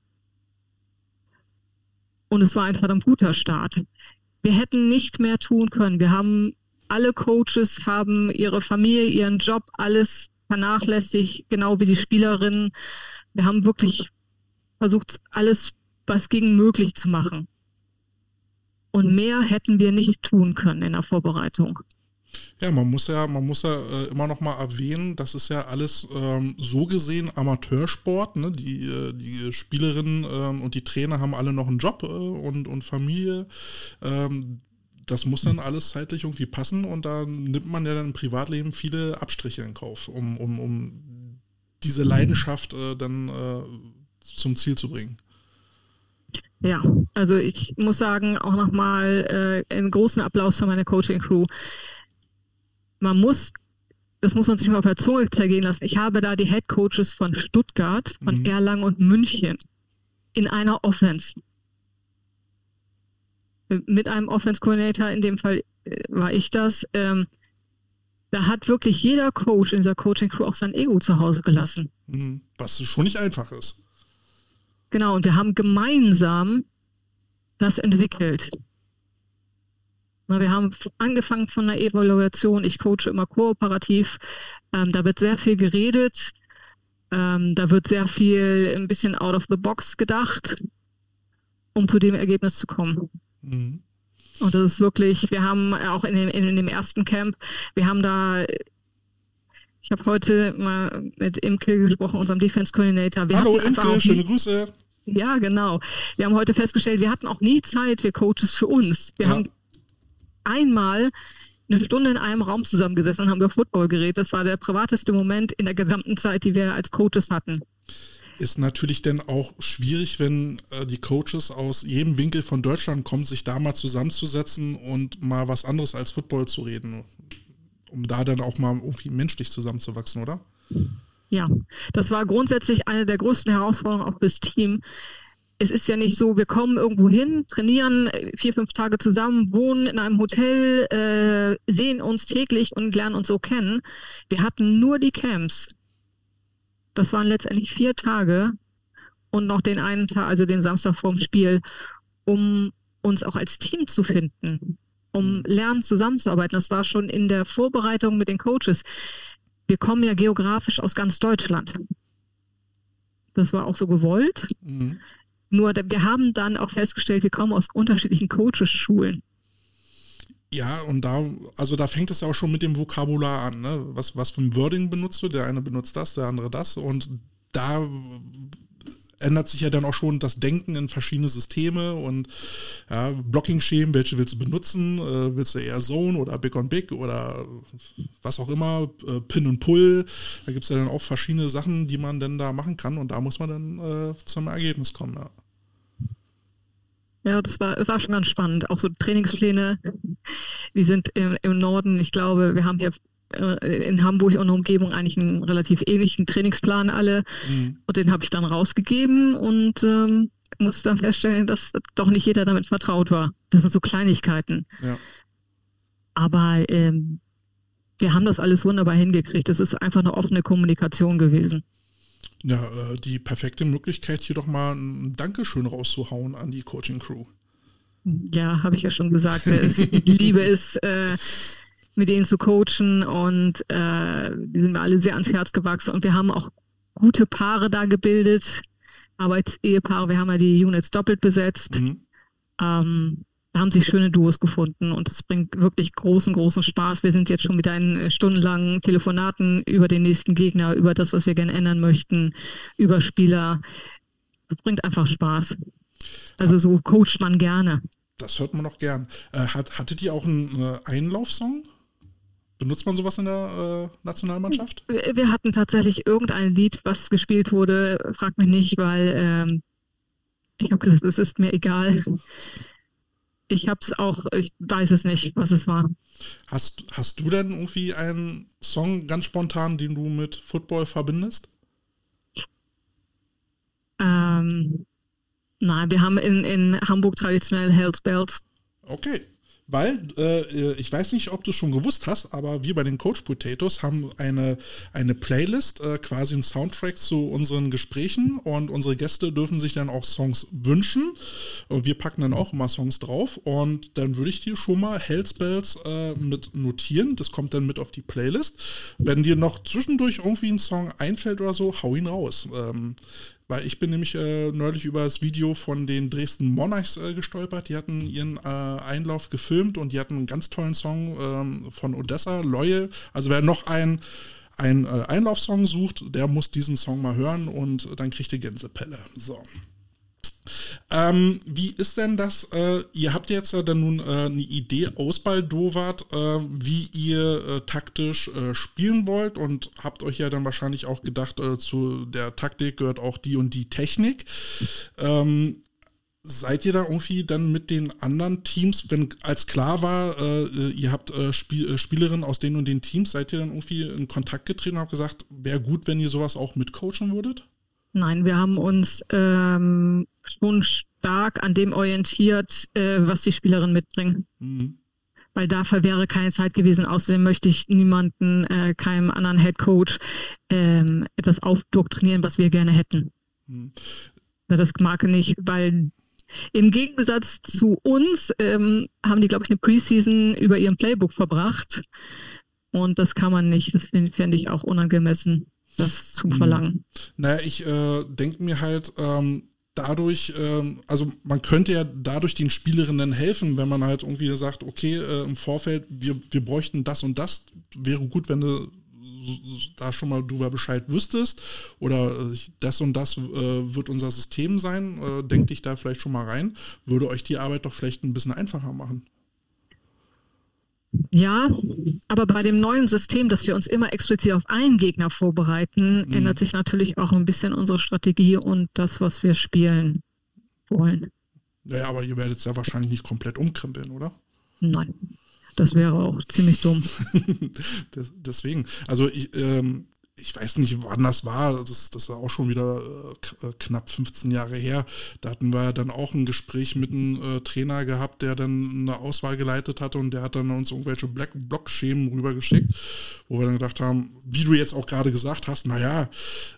Und es war ein verdammt guter Start. Wir hätten nicht mehr tun können. Wir haben alle Coaches haben ihre Familie, ihren Job, alles vernachlässigt, genau wie die Spielerinnen. Wir haben wirklich versucht, alles, was ging, möglich zu machen. Und mehr hätten wir nicht tun können in der Vorbereitung. Ja, man muss ja, man muss ja äh, immer noch mal erwähnen, das ist ja alles ähm, so gesehen Amateursport. Ne? Die, äh, die Spielerinnen ähm, und die Trainer haben alle noch einen Job äh, und, und Familie. Ähm, das muss dann alles zeitlich irgendwie passen und da nimmt man ja dann im Privatleben viele Abstriche in Kauf, um, um, um diese Leidenschaft äh, dann äh, zum Ziel zu bringen. Ja, also ich muss sagen, auch nochmal äh, einen großen Applaus für meine Coaching-Crew. Man muss, das muss man sich mal auf der Zunge zergehen lassen. Ich habe da die Head Coaches von Stuttgart, von mhm. Erlangen und München in einer Offense. Mit einem Offense-Coordinator, in dem Fall äh, war ich das. Ähm, da hat wirklich jeder Coach in dieser Coaching-Crew auch sein Ego zu Hause gelassen. Mhm. Was schon nicht einfach ist. Genau, und wir haben gemeinsam das entwickelt. Wir haben angefangen von einer Evaluation. Ich coache immer kooperativ. Ähm, da wird sehr viel geredet. Ähm, da wird sehr viel ein bisschen out of the box gedacht, um zu dem Ergebnis zu kommen. Mhm. Und das ist wirklich, wir haben auch in dem, in dem ersten Camp, wir haben da ich habe heute mal mit Imke gesprochen, unserem Defense Coordinator. Wir Hallo Imke, schöne Grüße. Ja, genau. Wir haben heute festgestellt, wir hatten auch nie Zeit, wir Coaches für uns. Wir ja. haben einmal eine Stunde in einem Raum zusammengesessen und haben über Football geredet. Das war der privateste Moment in der gesamten Zeit, die wir als Coaches hatten. Ist natürlich dann auch schwierig, wenn äh, die Coaches aus jedem Winkel von Deutschland kommen, sich da mal zusammenzusetzen und mal was anderes als Football zu reden. Um da dann auch mal irgendwie menschlich zusammenzuwachsen, oder? Ja, das war grundsätzlich eine der größten Herausforderungen auch fürs Team. Es ist ja nicht so, wir kommen irgendwo hin, trainieren vier, fünf Tage zusammen, wohnen in einem Hotel, äh, sehen uns täglich und lernen uns so kennen. Wir hatten nur die Camps. Das waren letztendlich vier Tage und noch den einen Tag, also den Samstag vorm Spiel, um uns auch als Team zu finden um lernen, zusammenzuarbeiten. Das war schon in der Vorbereitung mit den Coaches. Wir kommen ja geografisch aus ganz Deutschland. Das war auch so gewollt. Mhm. Nur wir haben dann auch festgestellt, wir kommen aus unterschiedlichen Coaches-Schulen. Ja, und da, also da fängt es ja auch schon mit dem Vokabular an, ne? Was, was für ein Wording benutzt du? Der eine benutzt das, der andere das. Und da ändert sich ja dann auch schon das Denken in verschiedene Systeme und ja, Blocking-Schemen, welche willst du benutzen? Äh, willst du eher Zone oder Big on Big oder was auch immer, äh, Pin und Pull? Da gibt es ja dann auch verschiedene Sachen, die man dann da machen kann und da muss man dann äh, zum Ergebnis kommen. Ja. Ja, das war, das war schon ganz spannend. Auch so Trainingspläne. Wir sind im, im Norden, ich glaube, wir haben hier in Hamburg und Umgebung eigentlich einen relativ ähnlichen Trainingsplan alle. Mhm. Und den habe ich dann rausgegeben und ähm, musste dann feststellen, dass doch nicht jeder damit vertraut war. Das sind so Kleinigkeiten. Ja. Aber ähm, wir haben das alles wunderbar hingekriegt. Das ist einfach eine offene Kommunikation gewesen. Ja, äh, die perfekte Möglichkeit, hier doch mal ein Dankeschön rauszuhauen an die Coaching-Crew. Ja, habe ich ja schon gesagt. Ich liebe es, äh, mit denen zu coachen und äh, die sind mir alle sehr ans Herz gewachsen und wir haben auch gute Paare da gebildet, Arbeitsehepaare. Wir haben ja die Units doppelt besetzt. Mhm. Ähm, da haben sich schöne Duos gefunden und es bringt wirklich großen, großen Spaß. Wir sind jetzt schon wieder in äh, stundenlangen Telefonaten über den nächsten Gegner, über das, was wir gerne ändern möchten, über Spieler. Es bringt einfach Spaß. Also so coacht man gerne. Das hört man auch gern. Äh, hat, hattet ihr auch einen äh, Einlaufsong? Benutzt man sowas in der äh, Nationalmannschaft? Wir hatten tatsächlich irgendein Lied, was gespielt wurde. Frag mich nicht, weil ähm, ich habe gesagt, es ist mir egal. Ich habe es auch, ich weiß es nicht, was es war. Hast, hast du denn irgendwie einen Song ganz spontan, den du mit Football verbindest? Ähm, nein, wir haben in, in Hamburg traditionell Hells Bells. Okay. Weil, äh, ich weiß nicht, ob du schon gewusst hast, aber wir bei den Coach Potatoes haben eine, eine Playlist, äh, quasi ein Soundtrack zu unseren Gesprächen und unsere Gäste dürfen sich dann auch Songs wünschen und wir packen dann auch immer Songs drauf und dann würde ich dir schon mal Hellspells äh, mit notieren, das kommt dann mit auf die Playlist. Wenn dir noch zwischendurch irgendwie ein Song einfällt oder so, hau ihn raus. Ähm, weil ich bin nämlich äh, neulich über das Video von den Dresden Monarchs äh, gestolpert. Die hatten ihren äh, Einlauf gefilmt und die hatten einen ganz tollen Song ähm, von Odessa, Loyal. Also wer noch einen ein, äh, Einlaufsong sucht, der muss diesen Song mal hören und dann kriegt ihr Gänsepelle. So. Ähm, wie ist denn das? Äh, ihr habt jetzt ja dann nun äh, eine Idee ausbaldowert, äh, wie ihr äh, taktisch äh, spielen wollt und habt euch ja dann wahrscheinlich auch gedacht, äh, zu der Taktik gehört auch die und die Technik. Ähm, seid ihr da irgendwie dann mit den anderen Teams, wenn als klar war, ihr habt Spiel, Spielerinnen aus den und den Teams, seid ihr dann irgendwie in Kontakt getreten und habt gesagt, wäre gut, wenn ihr sowas auch mitcoachen würdet? Nein, wir haben uns ähm, schon stark an dem orientiert, äh, was die Spielerinnen mitbringen. Mhm. Weil dafür wäre keine Zeit gewesen. Außerdem möchte ich niemanden, äh, keinem anderen Head Coach ähm, etwas aufdoktrinieren, was wir gerne hätten. Mhm. Das mag ich nicht, weil im Gegensatz zu uns ähm, haben die, glaube ich, eine Preseason über ihren Playbook verbracht. Und das kann man nicht. Das fände ich auch unangemessen das zu verlangen. Naja, ich äh, denke mir halt, ähm, dadurch, ähm, also man könnte ja dadurch den Spielerinnen helfen, wenn man halt irgendwie sagt, okay, äh, im Vorfeld, wir, wir bräuchten das und das, wäre gut, wenn du da schon mal drüber Bescheid wüsstest oder äh, das und das äh, wird unser System sein, äh, denk dich da vielleicht schon mal rein, würde euch die Arbeit doch vielleicht ein bisschen einfacher machen. Ja, aber bei dem neuen System, dass wir uns immer explizit auf einen Gegner vorbereiten, mhm. ändert sich natürlich auch ein bisschen unsere Strategie und das, was wir spielen wollen. Naja, aber ihr werdet es ja wahrscheinlich nicht komplett umkrempeln, oder? Nein, das wäre auch ziemlich dumm. Deswegen, also ich, ähm, ich weiß nicht, wann das war, das, das ist auch schon wieder äh, äh knapp 15 Jahre her. Da hatten wir dann auch ein Gespräch mit einem äh, Trainer gehabt, der dann eine Auswahl geleitet hatte und der hat dann uns irgendwelche Black Block-Schemen rübergeschickt, wo wir dann gedacht haben, wie du jetzt auch gerade gesagt hast, naja,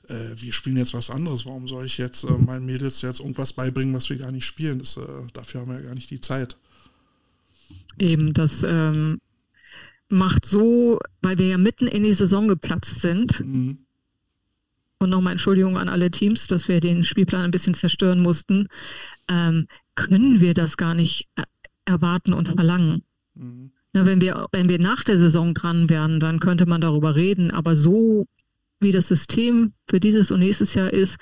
äh, wir spielen jetzt was anderes, warum soll ich jetzt äh, meinen Mädels jetzt irgendwas beibringen, was wir gar nicht spielen? Das, äh, dafür haben wir ja gar nicht die Zeit. eben, das ähm, macht so, weil wir ja mitten in die Saison geplatzt sind. Mhm. Und nochmal Entschuldigung an alle Teams, dass wir den Spielplan ein bisschen zerstören mussten. Ähm, können wir das gar nicht erwarten und verlangen. Mhm. Na, wenn, wir, wenn wir nach der Saison dran wären, dann könnte man darüber reden. Aber so wie das System für dieses und nächstes Jahr ist,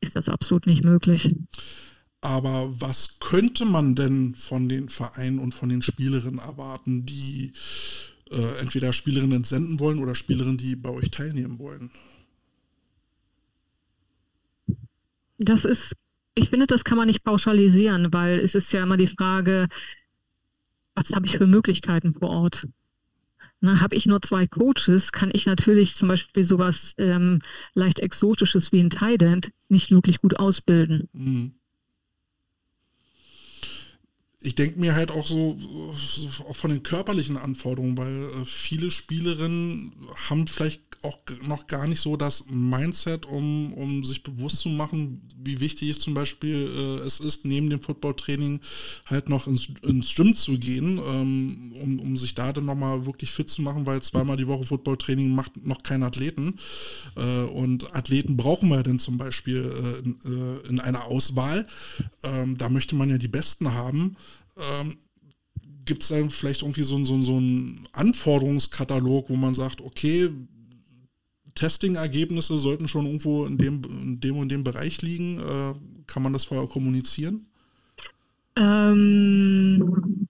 ist das absolut nicht möglich. Aber was könnte man denn von den Vereinen und von den Spielerinnen erwarten, die äh, entweder Spielerinnen entsenden wollen oder Spielerinnen, die bei euch teilnehmen wollen? Das ist, ich finde, das kann man nicht pauschalisieren, weil es ist ja immer die Frage, was habe ich für Möglichkeiten vor Ort? Habe ich nur zwei Coaches, kann ich natürlich zum Beispiel sowas ähm, leicht Exotisches wie ein Tident nicht wirklich gut ausbilden. Mhm ich denke mir halt auch so, so, auch von den körperlichen Anforderungen, weil äh, viele Spielerinnen haben vielleicht auch noch gar nicht so das Mindset, um, um sich bewusst zu machen, wie wichtig es zum Beispiel äh, es ist, neben dem Footballtraining halt noch ins, ins Gym zu gehen, ähm, um, um sich da dann nochmal wirklich fit zu machen, weil zweimal die Woche Footballtraining macht noch kein Athleten. Äh, und Athleten brauchen wir denn zum Beispiel äh, in, äh, in, einer Auswahl. Ähm, da möchte man ja die Besten haben. Ähm, Gibt es dann vielleicht irgendwie so, so, so einen Anforderungskatalog, wo man sagt, okay, Testing-Ergebnisse sollten schon irgendwo in dem, in dem und dem Bereich liegen. Äh, kann man das vorher kommunizieren? Ähm,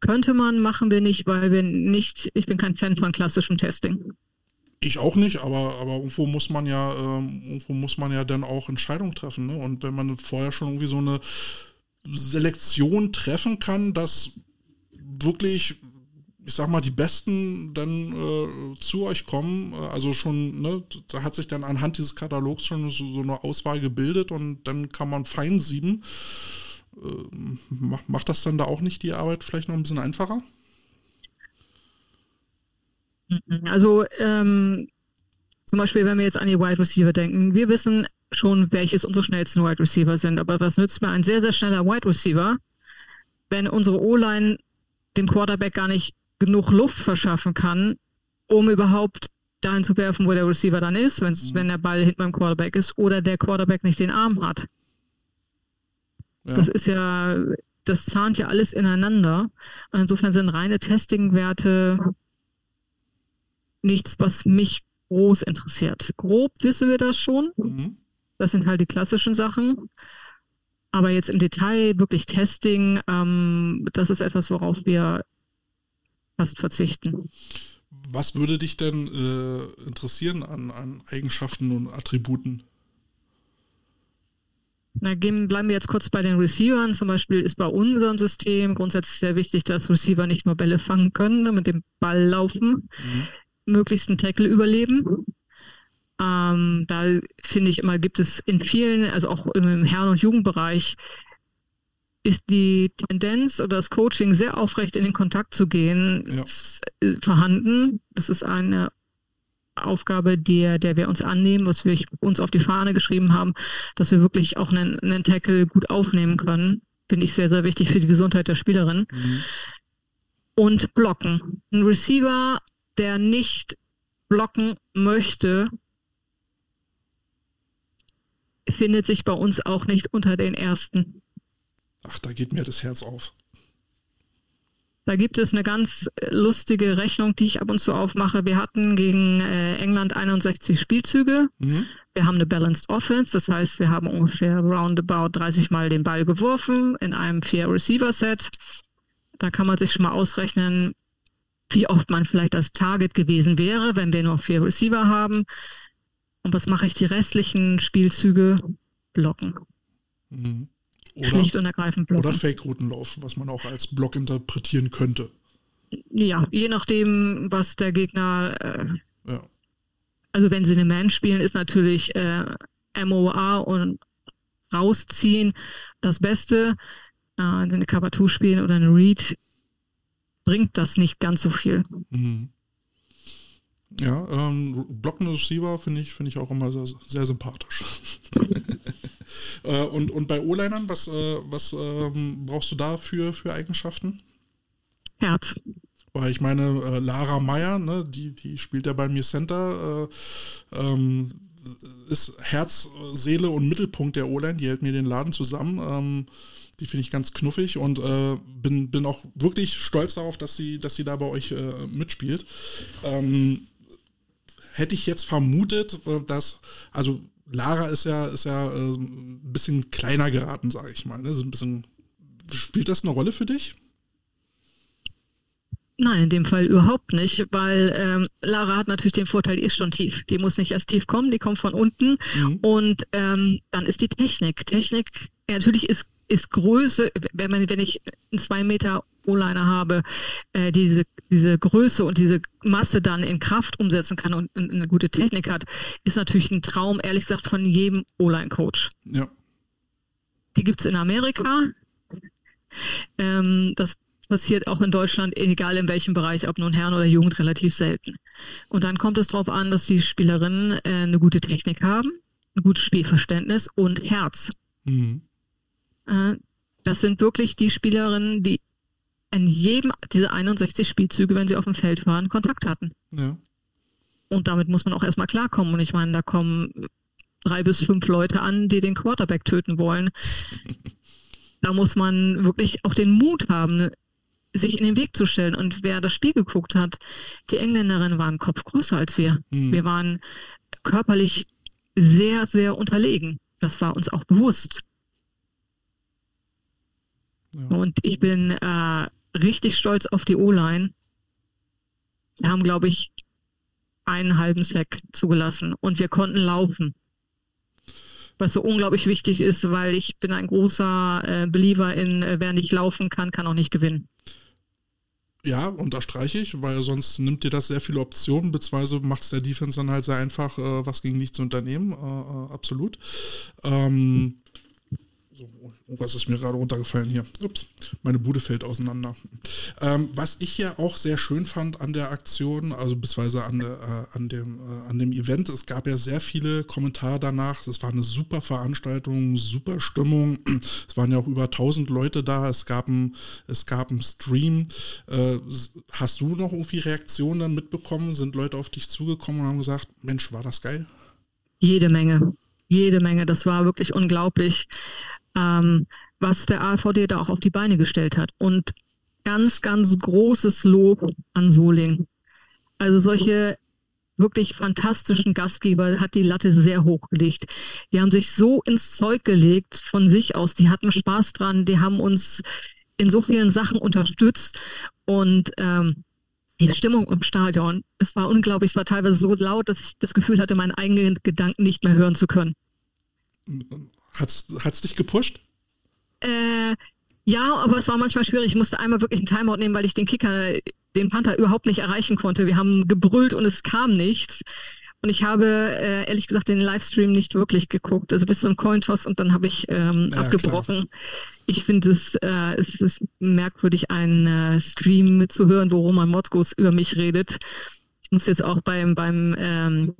könnte man, machen wir nicht, weil wir nicht, ich bin kein Fan von klassischem Testing. Ich auch nicht, aber, aber irgendwo muss man ja, ähm, irgendwo muss man ja dann auch Entscheidungen treffen. Ne? Und wenn man vorher schon irgendwie so eine Selektion treffen kann, dass wirklich ich sag mal, die Besten dann äh, zu euch kommen. Äh, also schon, ne, da hat sich dann anhand dieses Katalogs schon so, so eine Auswahl gebildet und dann kann man fein sieben. Äh, macht, das dann da auch nicht die Arbeit vielleicht noch ein bisschen einfacher? Mhm. Also ähm, zum Beispiel, wenn wir jetzt an die Wide Receiver denken, wir wissen schon, welches unsere schnellsten Wide Receiver sind, aber was nützt mir ein sehr, sehr schneller Wide Receiver, wenn unsere O-Line dem Quarterback gar nicht genug Luft verschaffen kann, um überhaupt dahin zu werfen, wo der Receiver dann ist, mhm. wenn der Ball hinter beim Quarterback ist oder der Quarterback nicht den Arm hat. Ja. Das ist ja, das zahnt ja alles ineinander. Und insofern sind reine Testing-Werte nichts, was mich groß interessiert. Grob wissen wir das schon. Mhm. Das sind halt die klassischen Sachen. Aber jetzt im Detail wirklich Testing, ähm, das ist etwas, worauf wir fast verzichten. Was würde dich denn äh, interessieren an, an Eigenschaften und Attributen? Na, gehen, bleiben wir jetzt kurz bei den Receivern. Zum Beispiel ist bei unserem System grundsätzlich sehr wichtig, dass Receiver nicht nur Bälle fangen können, mit dem Ball laufen, mhm. möglichst einen Tackle überleben. Ähm, da finde ich immer, gibt es in vielen, also auch im Herren- und Jugendbereich, ist die Tendenz oder das Coaching sehr aufrecht in den Kontakt zu gehen ja. Äh, vorhanden. Das ist eine Aufgabe, der, der wir uns annehmen, was wir uns auf die Fahne geschrieben haben, dass wir wirklich auch einen, einen Tackle gut aufnehmen können. Finde ich sehr, sehr wichtig für die Gesundheit der Spielerin. Mhm. Und blocken. Ein Receiver, der nicht blocken möchte, findet sich bei uns auch nicht unter den ersten. Ach, da geht mir das Herz auf. Da gibt es eine ganz lustige Rechnung, die ich ab und zu aufmache. Wir hatten gegen äh, England 61 Spielzüge. Mhm. Wir haben eine Balanced Offense, das heißt, wir haben ungefähr roundabout 30 Mal den Ball geworfen in einem Vier Receiver Set. Da kann man sich schon mal ausrechnen, wie oft man vielleicht das Target gewesen wäre, wenn wir nur vier Receiver haben. Und was mache ich die restlichen Spielzüge? Blocken. Mhm. Oder, Schlicht und ergreifend blocken. Oder Fake-Routen laufen, was man auch als Block interpretieren könnte. Ja, je nachdem, was der Gegner. Äh, ja. Also, wenn sie eine Man spielen, ist natürlich äh, MOA und rausziehen das Beste. Äh, eine 2 spielen oder eine Read bringt das nicht ganz so viel. Mhm. Ja, ähm, blockende Receiver finde ich, find ich auch immer sehr, sehr sympathisch. äh, und, und bei O-Linern, was, äh, was ähm, brauchst du da für, für Eigenschaften? Herz. Weil ich meine, äh, Lara Meyer, ne, die, die spielt ja bei mir Center, äh, ähm, ist Herz, Seele und Mittelpunkt der O-Line, die hält mir den Laden zusammen. Ähm, die finde ich ganz knuffig und äh, bin, bin auch wirklich stolz darauf, dass sie, dass sie da bei euch äh, mitspielt. Ähm, hätte ich jetzt vermutet, äh, dass, also Lara ist ja, ist ja äh, ein bisschen kleiner geraten, sage ich mal. Ne? So ein bisschen, spielt das eine Rolle für dich? Nein, in dem Fall überhaupt nicht, weil ähm, Lara hat natürlich den Vorteil, die ist schon tief. Die muss nicht erst tief kommen, die kommt von unten. Mhm. Und ähm, dann ist die Technik. Technik, ja, natürlich ist, ist Größe, wenn, man, wenn ich einen zwei Meter O-Liner habe, äh, diese, diese Größe und diese Masse dann in Kraft umsetzen kann und, eine gute Technik hat, ist natürlich ein Traum, ehrlich gesagt, von jedem O-Line-Coach. Ja. Die gibt es in Amerika. Ähm, das passiert auch in Deutschland, egal in welchem Bereich, ob nun Herren oder Jugend, relativ selten. Und dann kommt es darauf an, dass die Spielerinnen äh, eine gute Technik haben, ein gutes Spielverständnis und Herz. Mhm. Äh, das sind wirklich die Spielerinnen, die in jedem dieser 61 Spielzüge, wenn sie auf dem Feld waren, Kontakt hatten. Ja. Und damit muss man auch erstmal klarkommen. Und ich meine, da kommen drei bis fünf Leute an, die den Quarterback töten wollen. da muss man wirklich auch den Mut haben, sich in den Weg zu stellen. Und wer das Spiel geguckt hat, die Engländerinnen waren Kopf größer als wir. Mhm. Wir waren körperlich sehr, sehr unterlegen. Das war uns auch bewusst. Ja. Und ich bin äh, richtig stolz auf die O-Line. Wir haben, glaube ich, einen halben Sack zugelassen und wir konnten laufen. Was so unglaublich wichtig ist, weil ich bin ein großer äh, Believer in, äh, wer nicht laufen kann, kann auch nicht gewinnen. Ja, unterstreiche ich, weil sonst nimmt dir das sehr viele Optionen, beziehungsweise macht es der Defense dann halt sehr einfach, äh, was gegen dich zu unternehmen. Äh, äh absolut. Ähm, so, oh, was ist mir gerade runtergefallen hier? Ups, meine Bude fällt auseinander. Ähm, was ich ja auch sehr schön fand an der Aktion, also beziehungsweise an, äh, an, dem, äh, an dem Event, es gab ja sehr viele Kommentare danach. Es war eine super Veranstaltung, super Stimmung. Es waren ja auch über 1000 Leute da. Es gab einen einen Stream. Äh, hast du noch irgendwie Reaktionen dann mitbekommen? Sind Leute auf dich zugekommen und haben gesagt, Mensch, war das geil? Jede Menge. Jede Menge. Das war wirklich unglaublich ähm, was der AVD da auch auf die Beine gestellt hat. Und ganz, ganz großes Lob an Soling. Also solche wirklich fantastischen Gastgeber hat die Latte sehr hoch gelegt. Die haben sich so ins Zeug gelegt von sich aus. Die hatten Spaß dran. Die haben uns in so vielen Sachen unterstützt und ähm, die Stimmung im Stadion, es war unglaublich, es war teilweise so laut, dass ich das Gefühl hatte, meinen eigenen Gedanken nicht mehr hören zu können. Hat es dich gepusht? Äh, ja, aber es war manchmal schwierig. Ich musste einmal wirklich einen Timeout nehmen, weil ich den Kicker, den Panther überhaupt nicht erreichen konnte. Wir haben gebrüllt und es kam nichts. Und ich habe äh, ehrlich gesagt den Livestream nicht wirklich geguckt. Also bis zum Cointoss und dann habe ich ähm, ja, abgebrochen. Klar. Ich finde es, äh, es ist merkwürdig, einen äh, Stream zu hören, wo Roman Motzkos über mich redet. Ich muss jetzt auch beim, beim ähm,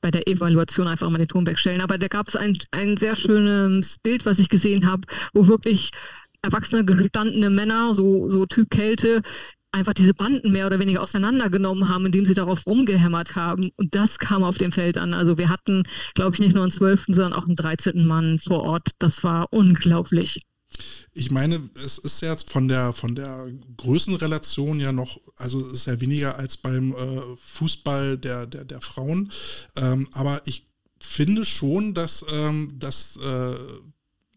bei der Evaluation einfach mal den Ton wegstellen. Aber da gab es ein, ein sehr schönes Bild, was ich gesehen habe, wo wirklich erwachsene, gestandene Männer, so, so Typ Kälte, einfach diese Banden mehr oder weniger auseinandergenommen haben, indem sie darauf rumgehämmert haben. Und das kam auf dem Feld an. Also wir hatten, glaube ich, nicht nur einen zwölften, sondern auch einen dreizehnten Mann vor Ort. Das war unglaublich. Ich meine, es ist ja von der, von der Größenrelation ja noch, also es ist ja weniger als beim äh, Fußball der, der, der Frauen. Ähm, aber ich finde schon, dass, ähm, dass äh,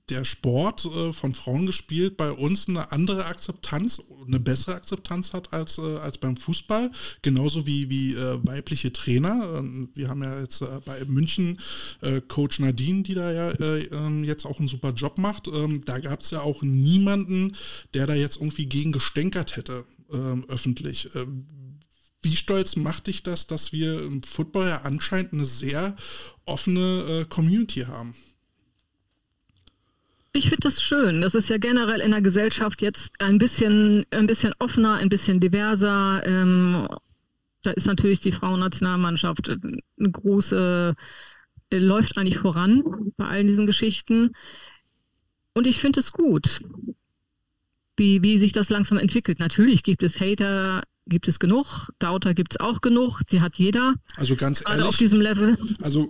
der Sport äh, von Frauen gespielt bei uns eine andere Akzeptanz, eine bessere Akzeptanz hat als, äh, als beim Fußball, genauso wie, wie äh, weibliche Trainer. Ähm, wir haben ja jetzt äh, bei München äh, Coach Nadine, die da ja äh, ähm, jetzt auch einen super Job macht. Ähm, da gab es ja auch niemanden, der da jetzt irgendwie gegen gestänkert hätte, öffentlich. wie stolz macht dich das, dass wir im Football ja anscheinend eine sehr offene Community haben? Ich finde das schön. Das ist ja generell in der Gesellschaft jetzt ein bisschen, ein bisschen offener, ein bisschen diverser. Ähm, da ist natürlich die Frauennationalmannschaft eine große, äh, läuft eigentlich voran bei all diesen Geschichten. Und ich finde es gut. wie, wie sich das langsam entwickelt. Natürlich gibt es Hater, gibt es genug, Doubter gibt es auch genug, die hat jeder. Also ganz ehrlich, also auf diesem Level. Also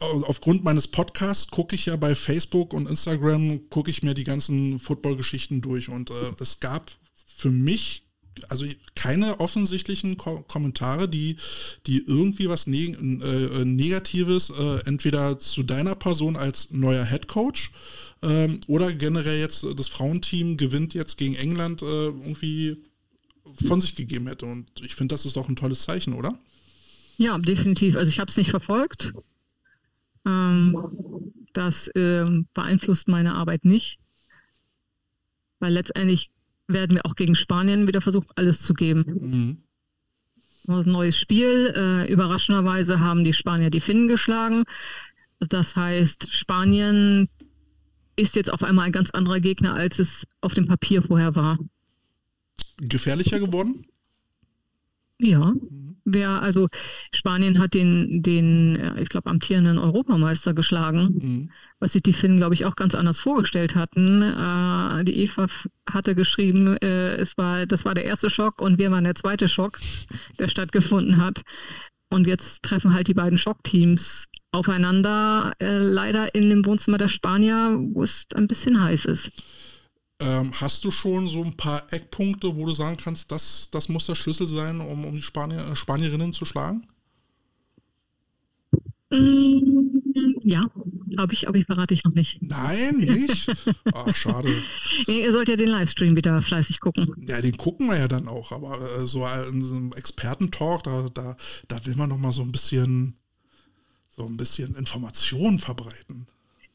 aufgrund meines Podcasts gucke ich ja bei Facebook und Instagram, gucke ich mir die ganzen Football-Geschichten durch und äh, es gab für mich also keine offensichtlichen Ko Kommentare, die, die irgendwie was Neg äh, Negatives äh, entweder zu deiner Person als neuer Head Coach ähm, oder generell jetzt das Frauenteam gewinnt jetzt gegen England äh, irgendwie von sich gegeben hätte. Und ich finde, das ist doch ein tolles Zeichen, oder? Ja, definitiv. Also ich habe es nicht verfolgt. Ähm, das ähm, beeinflusst meine Arbeit nicht. Weil letztendlich werden wir auch gegen Spanien wieder versuchen, alles zu geben. Mhm. Neues Spiel. Äh, überraschenderweise haben die Spanier die Finnen geschlagen. Das heißt, Spanien ist jetzt auf einmal ein ganz anderer Gegner, als es auf dem Papier vorher war. Gefährlicher geworden? Ja. Mhm. Wer, also Spanien hat den, den ich glaube, amtierenden Europameister geschlagen. Mhm was sich die Finnen, glaube ich, auch ganz anders vorgestellt hatten. Äh, die Eva hatte geschrieben, äh, es war, das war der erste Schock und wir waren der zweite Schock, der stattgefunden hat. Und jetzt treffen halt die beiden Schockteams aufeinander, äh, leider in dem Wohnzimmer der Spanier, wo es ein bisschen heiß ist. Ähm, hast du schon so ein paar Eckpunkte, wo du sagen kannst, das, das muss der Schlüssel sein, um, um die Spanier, äh, Spanierinnen zu schlagen? Mm, ja, habe ich, aber ich verrate ich noch nicht. Nein, nicht? Ach, schade. Ihr sollt ja den Livestream wieder fleißig gucken. Ja, den gucken wir ja dann auch, aber äh, so in so einem Expertentalk, da, da, da will man noch mal so ein bisschen, so ein bisschen Informationen verbreiten.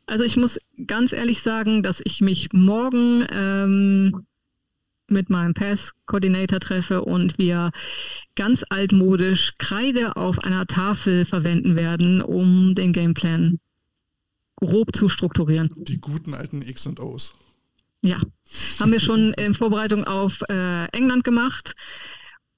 Also ich muss ganz ehrlich sagen, dass ich mich morgen ähm, mit meinem Pass-Coordinator treffe und wir ganz altmodisch Kreide auf einer Tafel verwenden werden, um den Gameplan grob zu strukturieren. Die guten alten X und O's. Ja, haben wir schon in Vorbereitung auf äh, England gemacht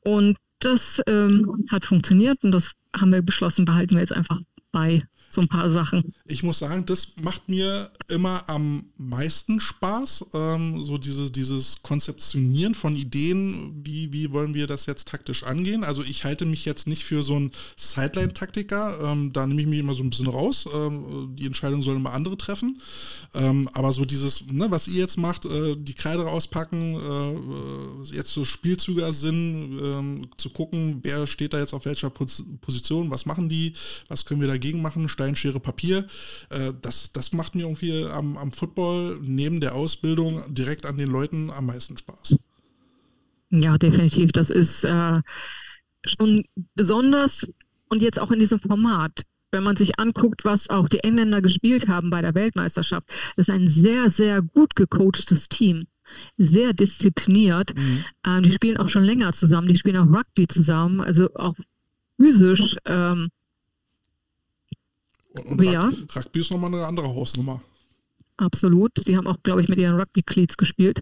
und das ähm, hat funktioniert und das haben wir beschlossen, behalten wir jetzt einfach bei so ein paar Sachen. Ich muss sagen, das macht mir immer am meisten Spaß, ähm, so diese, dieses Konzeptionieren von Ideen, wie, wie wollen wir das jetzt taktisch angehen. Also ich halte mich jetzt nicht für so einen Sideline-Taktiker, ähm, da nehme ich mich immer so ein bisschen raus. Ähm, die Entscheidung sollen immer andere treffen. Ähm, aber so dieses, ne, was ihr jetzt macht, äh, die Kreide rauspacken, äh, jetzt so Spielzüge sind, ähm, zu gucken, wer steht da jetzt auf welcher Position, was machen die, was können wir dagegen machen, Stein, Schere, Papier. Äh, das, das macht mir irgendwie am, am Football neben der Ausbildung direkt an den Leuten am meisten Spaß. Ja, definitiv. Das ist äh, schon besonders und jetzt auch in diesem Format. Wenn man sich anguckt, was auch die Engländer gespielt haben bei der Weltmeisterschaft, das ist ein sehr, sehr gut gecoachtes Team sehr diszipliniert. Mhm. Ähm, die spielen auch schon länger zusammen, die spielen auch Rugby zusammen, also auch physisch ähm, und, und ja. Rugby ist nochmal eine andere Hausnummer. Absolut. Die haben auch, glaube ich, mit ihren Rugby-Cleats gespielt.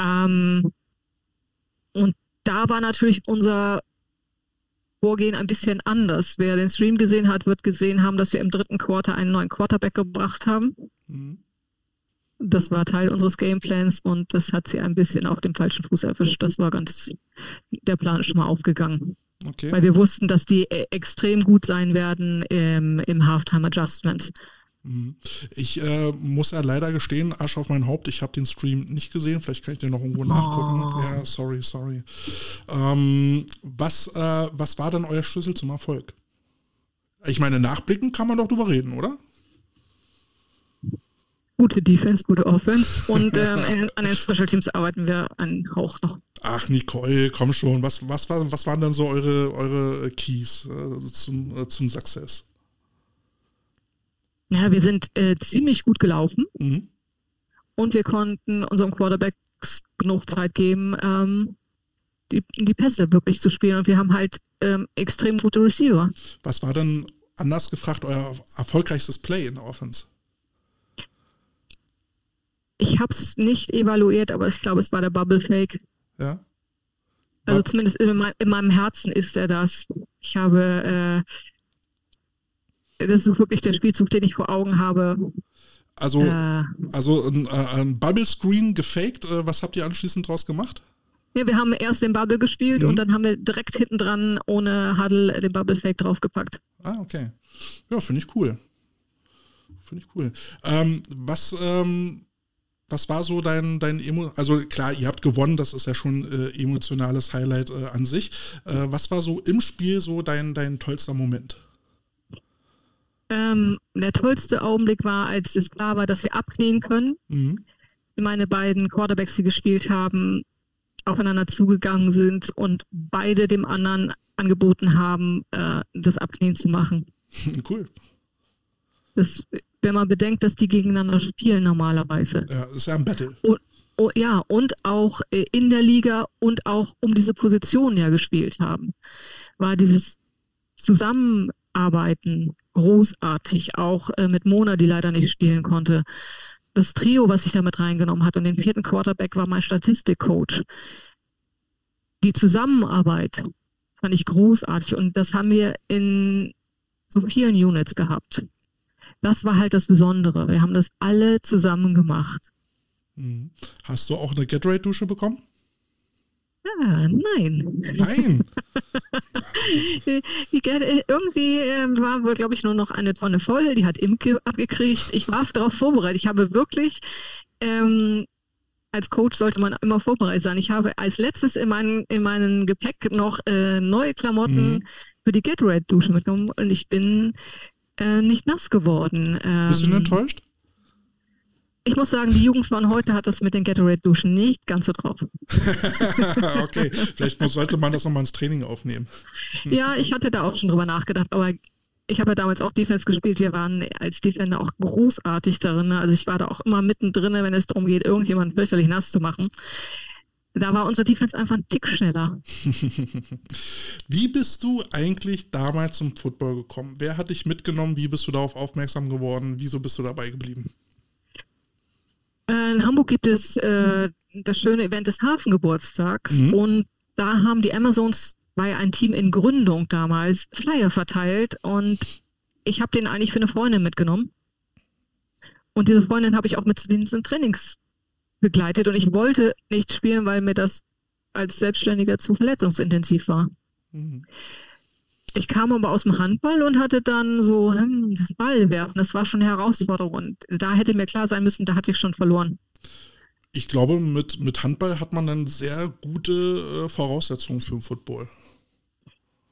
Ähm, und da war natürlich unser Vorgehen ein bisschen anders. Wer den Stream gesehen hat, wird gesehen haben, dass wir im dritten Quarter einen neuen Quarterback gebracht haben. Mhm. Das war Teil unseres Gameplans und das hat sie ein bisschen auf dem falschen Fuß erwischt. Das war ganz, der Plan ist schon mal aufgegangen. Okay. Weil wir wussten, dass die äh, extrem gut sein werden im, im Halftime Adjustment. Mhm. Ich äh, muss ja leider gestehen, Arsch auf mein Haupt, ich habe den Stream nicht gesehen. Vielleicht kann ich den noch irgendwo nachgucken. Oh. Ja, sorry, sorry. Ähm, was, äh, was war dann euer Schlüssel zum Erfolg? Ich meine, nachblicken kann man doch drüber reden, oder? Gute Defense, gute Offense und ähm, an den Special Teams arbeiten wir einen Hauch noch. Ach, Nicole, komm schon. Was, was, was waren dann so eure, eure Keys äh, zum, äh, zum Success? Ja, wir sind äh, ziemlich gut gelaufen mhm. und wir konnten unserem Quarterbacks genug Zeit geben, ähm, die, die Pässe wirklich zu spielen. Und wir haben halt ähm, extrem gute Receiver. Was war dann anders gefragt euer erfolgreichstes Play in der Offense? Ich habe es nicht evaluiert, aber ich glaube, es war der Bubble Fake. Ja. Also zumindest in, mein, in, meinem Herzen ist er das. Ich habe, äh, das ist wirklich der Spielzug, den ich vor Augen habe. Also, äh, also ein, äh, ein Bubble Screen gefaked. Äh, was habt ihr anschließend draus gemacht? Ja, wir haben erst den Bubble gespielt mhm. und dann haben wir direkt hinten dran ohne Huddle den Bubble Fake draufgepackt. Ah, okay. Ja, finde ich cool. Finde ich cool. Ähm, was, ähm, was war so dein, dein Emo also klar, ihr habt gewonnen, das ist ja schon äh, emotionales Highlight äh, an sich. Äh, was war so im Spiel so dein, dein tollster Moment? Ähm, der tollste Augenblick war, als es klar war, dass wir abknien können. Mhm. Meine beiden Quarterbacks, die gespielt haben, aufeinander zugegangen sind und beide dem anderen angeboten haben, äh, das Abknien zu machen. Cool. Das, wenn man bedenkt, dass die gegeneinander spielen normalerweise. Ja, das ist ja ein Battle. Und, oh, ja, und auch äh, in der Liga und auch um diese Position ja gespielt haben, war dieses Zusammenarbeiten großartig, auch äh, mit Mona, die leider nicht spielen konnte. Das Trio, was ich damit reingenommen hat und den vierten Quarterback war mein Statistikcoach. Die Zusammenarbeit fand ich großartig und das haben wir in so vielen Units gehabt. Das war halt das Besondere. Wir haben das alle zusammen gemacht. Mhm. Hast du auch eine Gatorade-Dusche bekommen? Ja, nein. Nein. irgendwie ähm, war wohl, glaube ich, nur noch eine Tonne voll. Die hat Imke abgekriegt. Ich war darauf vorbereitet. Ich habe wirklich, ähm, als Coach sollte man immer vorbereitet sein. Ich habe als letztes in, mein, in meinem Gepäck noch äh, neue Klamotten mhm. für die Get Red Dusche mitgenommen und ich bin äh, nicht nass geworden. Ähm, Bist du enttäuscht? Ich muss sagen, die Jugend von heute hat das mit den Gatorade-Duschen nicht ganz so drauf. okay, vielleicht muss, sollte man das nochmal ins Training aufnehmen. Ja, ich hatte da auch schon drüber nachgedacht, aber ich habe ja damals auch Defense gespielt. Wir waren als Defender auch großartig darin. Also ich war da auch immer mittendrin, wenn es darum geht, irgendjemanden fürchterlich nass zu machen. Da war unsere Defense einfach ein Tick schneller. Wie bist du eigentlich damals zum Football gekommen? Wer hat dich mitgenommen? Wie bist du darauf aufmerksam geworden? Wieso bist du dabei geblieben? Äh, in Hamburg gibt es äh, das schöne Event des Hafengeburtstags mhm. und da haben die Amazons bei ein Team in Gründung damals Flyer verteilt und ich habe den eigentlich für eine Freundin mitgenommen. Und diese Freundin habe ich auch mit zu diesen Trainings begleitet und ich wollte nicht spielen, weil mir das als Selbstständiger zu verletzungsintensiv war. Mhm. Ich kam aber aus dem Handball und hatte dann so, hm, das Ball werfen, das war schon eine Herausforderung. Und da hätte mir klar sein müssen, da hatte ich schon verloren. Ich glaube, mit, mit Handball hat man dann sehr gute äh, Voraussetzungen für den Football.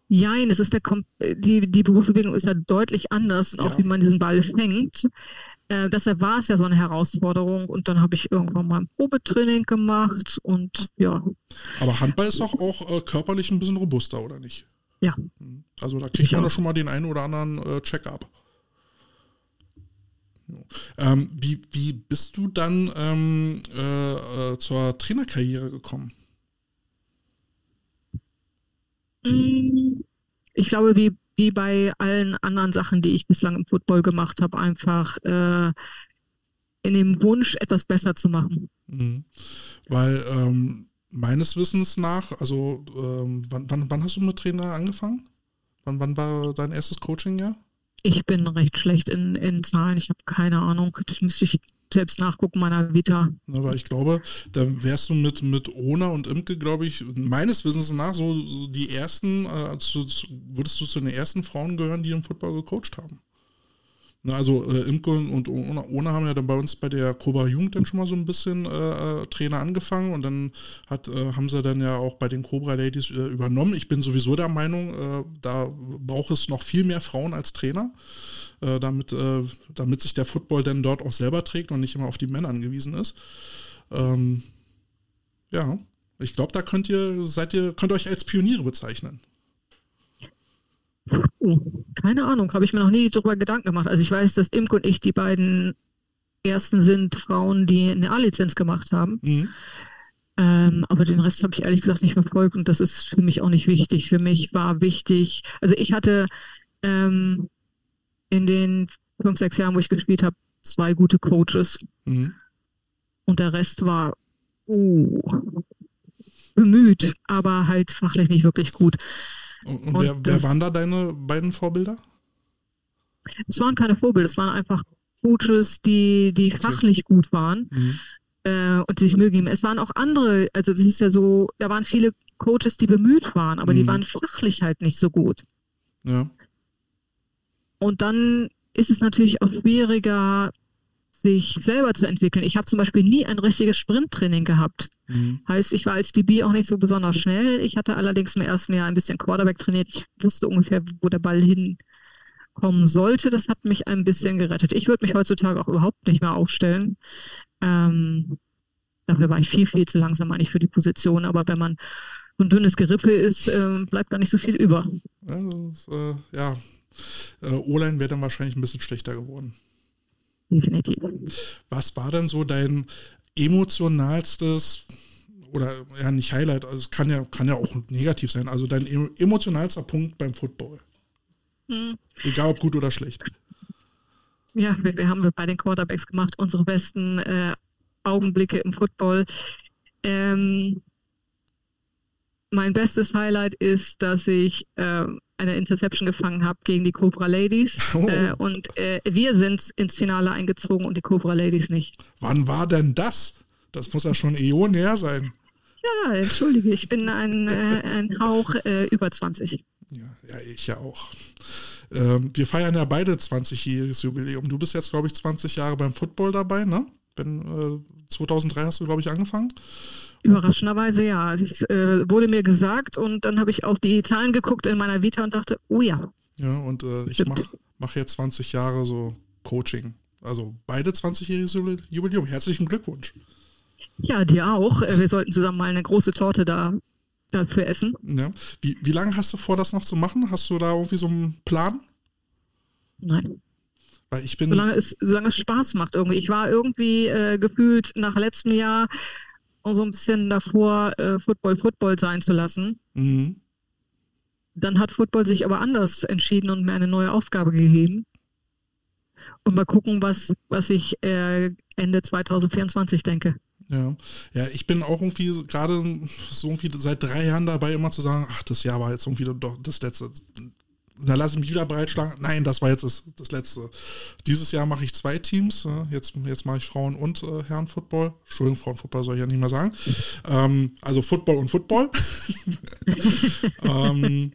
Nein, es ist der die, die Berufsbewegung ist ja deutlich anders, ja. auch wie man diesen Ball fängt. Äh, deshalb war es ja so eine Herausforderung und dann habe ich irgendwann mal ein Probetraining gemacht und ja. Aber Handball ist doch auch äh, körperlich ein bisschen robuster, oder nicht? Ja. Hm. Also da kriegt man doch schon mal den einen oder anderen äh, Check-up. Ähm, wie, wie bist du dann ähm, äh, äh, zur Trainerkarriere gekommen? Hm, ich glaube, wie, wie bei allen anderen Sachen, die ich bislang im Football gemacht habe, einfach äh, in dem Wunsch, etwas besser zu machen. Mhm. Weil ähm, meines Wissens nach, also ähm, wann, wann, wann, hast du mit Trainer angefangen? Wann, wann war dein erstes Coaching-Jahr? Ich bin recht schlecht in, in Zahlen, ich habe keine Ahnung. Das müsste ich selbst nachgucken meiner Vita. Aber ich glaube, da wärst du mit, mit Ona und Imke, glaube ich, meines Wissens nach so die ersten, äh, zu, zu, würdest du zu den ersten Frauen gehören, die im Football gecoacht haben. Also äh, Imke und Ona haben ja dann bei uns bei der Cobra Jugend dann schon mal so ein bisschen äh, äh, Trainer angefangen und dann hat, äh, haben sie dann ja auch bei den Cobra Ladies äh, übernommen. Ich bin sowieso der Meinung, äh, da braucht es noch viel mehr Frauen als Trainer, damit, damit sich der Football dann dort auch selber trägt und nicht immer auf die Männer angewiesen ist. Ähm, ja, ich glaube, da könnt ihr, seid ihr, könnt euch als Pioniere bezeichnen. Oh, keine Ahnung, habe ich mir noch nie darüber Gedanken gemacht. Also ich weiß, dass Imke und ich die beiden ersten sind Frauen, die eine A-Lizenz gemacht haben. Mhm. Ähm, aber den Rest habe ich ehrlich gesagt nicht verfolgt und das ist für mich auch nicht wichtig. Für mich war wichtig, also ich hatte ähm, in den fünf, sechs Jahren, wo ich gespielt habe, zwei gute Coaches. Mhm. Und der Rest war oh, bemüht, aber halt fachlich nicht wirklich gut. Und, und, wer, wer waren da deine beiden Vorbilder? Es waren keine Vorbilder, es waren einfach Coaches, die, die okay. fachlich gut waren mhm. äh, und sich Mühe geben. Es waren auch andere, also das ist ja so, da waren viele Coaches, die bemüht waren, aber mhm. die waren fachlich halt nicht so gut. Ja. Und dann ist es natürlich auch schwieriger, sich selber zu entwickeln. Ich habe zum Beispiel nie ein richtiges Sprinttraining gehabt. Mhm. Heißt, ich war als DB auch nicht so besonders schnell. Ich hatte allerdings im ersten Jahr ein bisschen Quarterback trainiert. Ich wusste ungefähr, wo der Ball hinkommen sollte. Das hat mich ein bisschen gerettet. Ich würde mich heutzutage auch überhaupt nicht mehr aufstellen. Ähm, dafür war ich viel, viel zu langsam eigentlich für die Position. Aber wenn man so ein dünnes Gerippe ist, äh, bleibt da nicht so viel über. Ja, das, äh, ja. Äh, wäre dann wahrscheinlich ein bisschen schlechter geworden. Definitiv. Was war denn so dein emotionalstes oder ja nicht Highlight, also es kann ja, kann ja auch negativ sein, also dein emotionalster Punkt beim Football? Hm. Egal ob gut oder schlecht. Ja, wir, wir haben bei den Quarterbacks gemacht, unsere besten äh, Augenblicke im Football. Ähm, mein bestes Highlight ist, dass ich äh, eine Interception gefangen habe gegen die Cobra Ladies. Oh. Äh, und äh, wir sind ins Finale eingezogen und die Cobra Ladies nicht. Wann war denn das? Das muss ja schon Äonen her sein. Ja, entschuldige, ich bin ein, äh, ein Hauch äh, über 20. Ja, ja, ich ja auch. Ähm, wir feiern ja beide 20-jähriges Jubiläum. Du bist jetzt, glaube ich, 20 Jahre beim Football dabei, ne? 2003 äh, hast du, glaube ich, angefangen. Überraschenderweise ja. Es äh, wurde mir gesagt und dann habe ich auch die Zahlen geguckt in meiner Vita und dachte, oh ja. Ja, und äh, ich mache mach jetzt 20 Jahre so Coaching. Also beide 20-jähriges Jubiläum. Herzlichen Glückwunsch. Ja, dir auch. Äh, wir sollten zusammen mal eine große Torte da dafür essen. Ja. Wie, wie lange hast du vor, das noch zu machen? Hast du da irgendwie so einen Plan? Nein. Weil ich bin. Solange es, solange es Spaß macht irgendwie. Ich war irgendwie äh, gefühlt nach letztem Jahr so ein bisschen davor, äh, Football Football sein zu lassen. Mhm. Dann hat Football sich aber anders entschieden und mir eine neue Aufgabe gegeben. Und mal gucken, was, was ich äh, Ende 2024 denke. Ja, ja, ich bin auch irgendwie gerade so irgendwie seit drei Jahren dabei, immer zu sagen, ach, das Jahr war jetzt irgendwie doch das letzte dann lasse ich mich wieder breitschlagen. Nein, das war jetzt das, das letzte. Dieses Jahr mache ich zwei Teams. Jetzt, jetzt mache ich Frauen- und äh, Herren-Football. Entschuldigung, Frauenfootball soll ich ja nicht mehr sagen. Ähm, also Football und Football. ähm,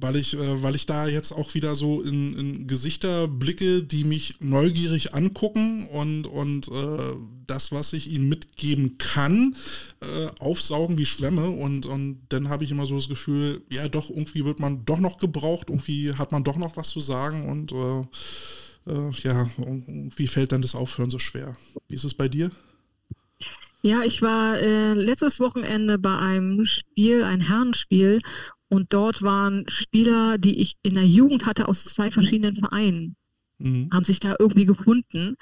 weil ich, äh, weil ich da jetzt auch wieder so in, in Gesichter blicke, die mich neugierig angucken und, und äh, das, was ich ihnen mitgeben kann, äh, aufsaugen wie Schwämme. Und, und dann habe ich immer so das Gefühl, ja doch, irgendwie wird man doch noch gebraucht, irgendwie hat man doch noch was zu sagen und äh, äh, ja, irgendwie fällt dann das Aufhören so schwer. Wie ist es bei dir? Ja, ich war äh, letztes Wochenende bei einem Spiel, ein Herrenspiel, und dort waren Spieler, die ich in der Jugend hatte aus zwei verschiedenen Vereinen, mhm. haben sich da irgendwie gefunden.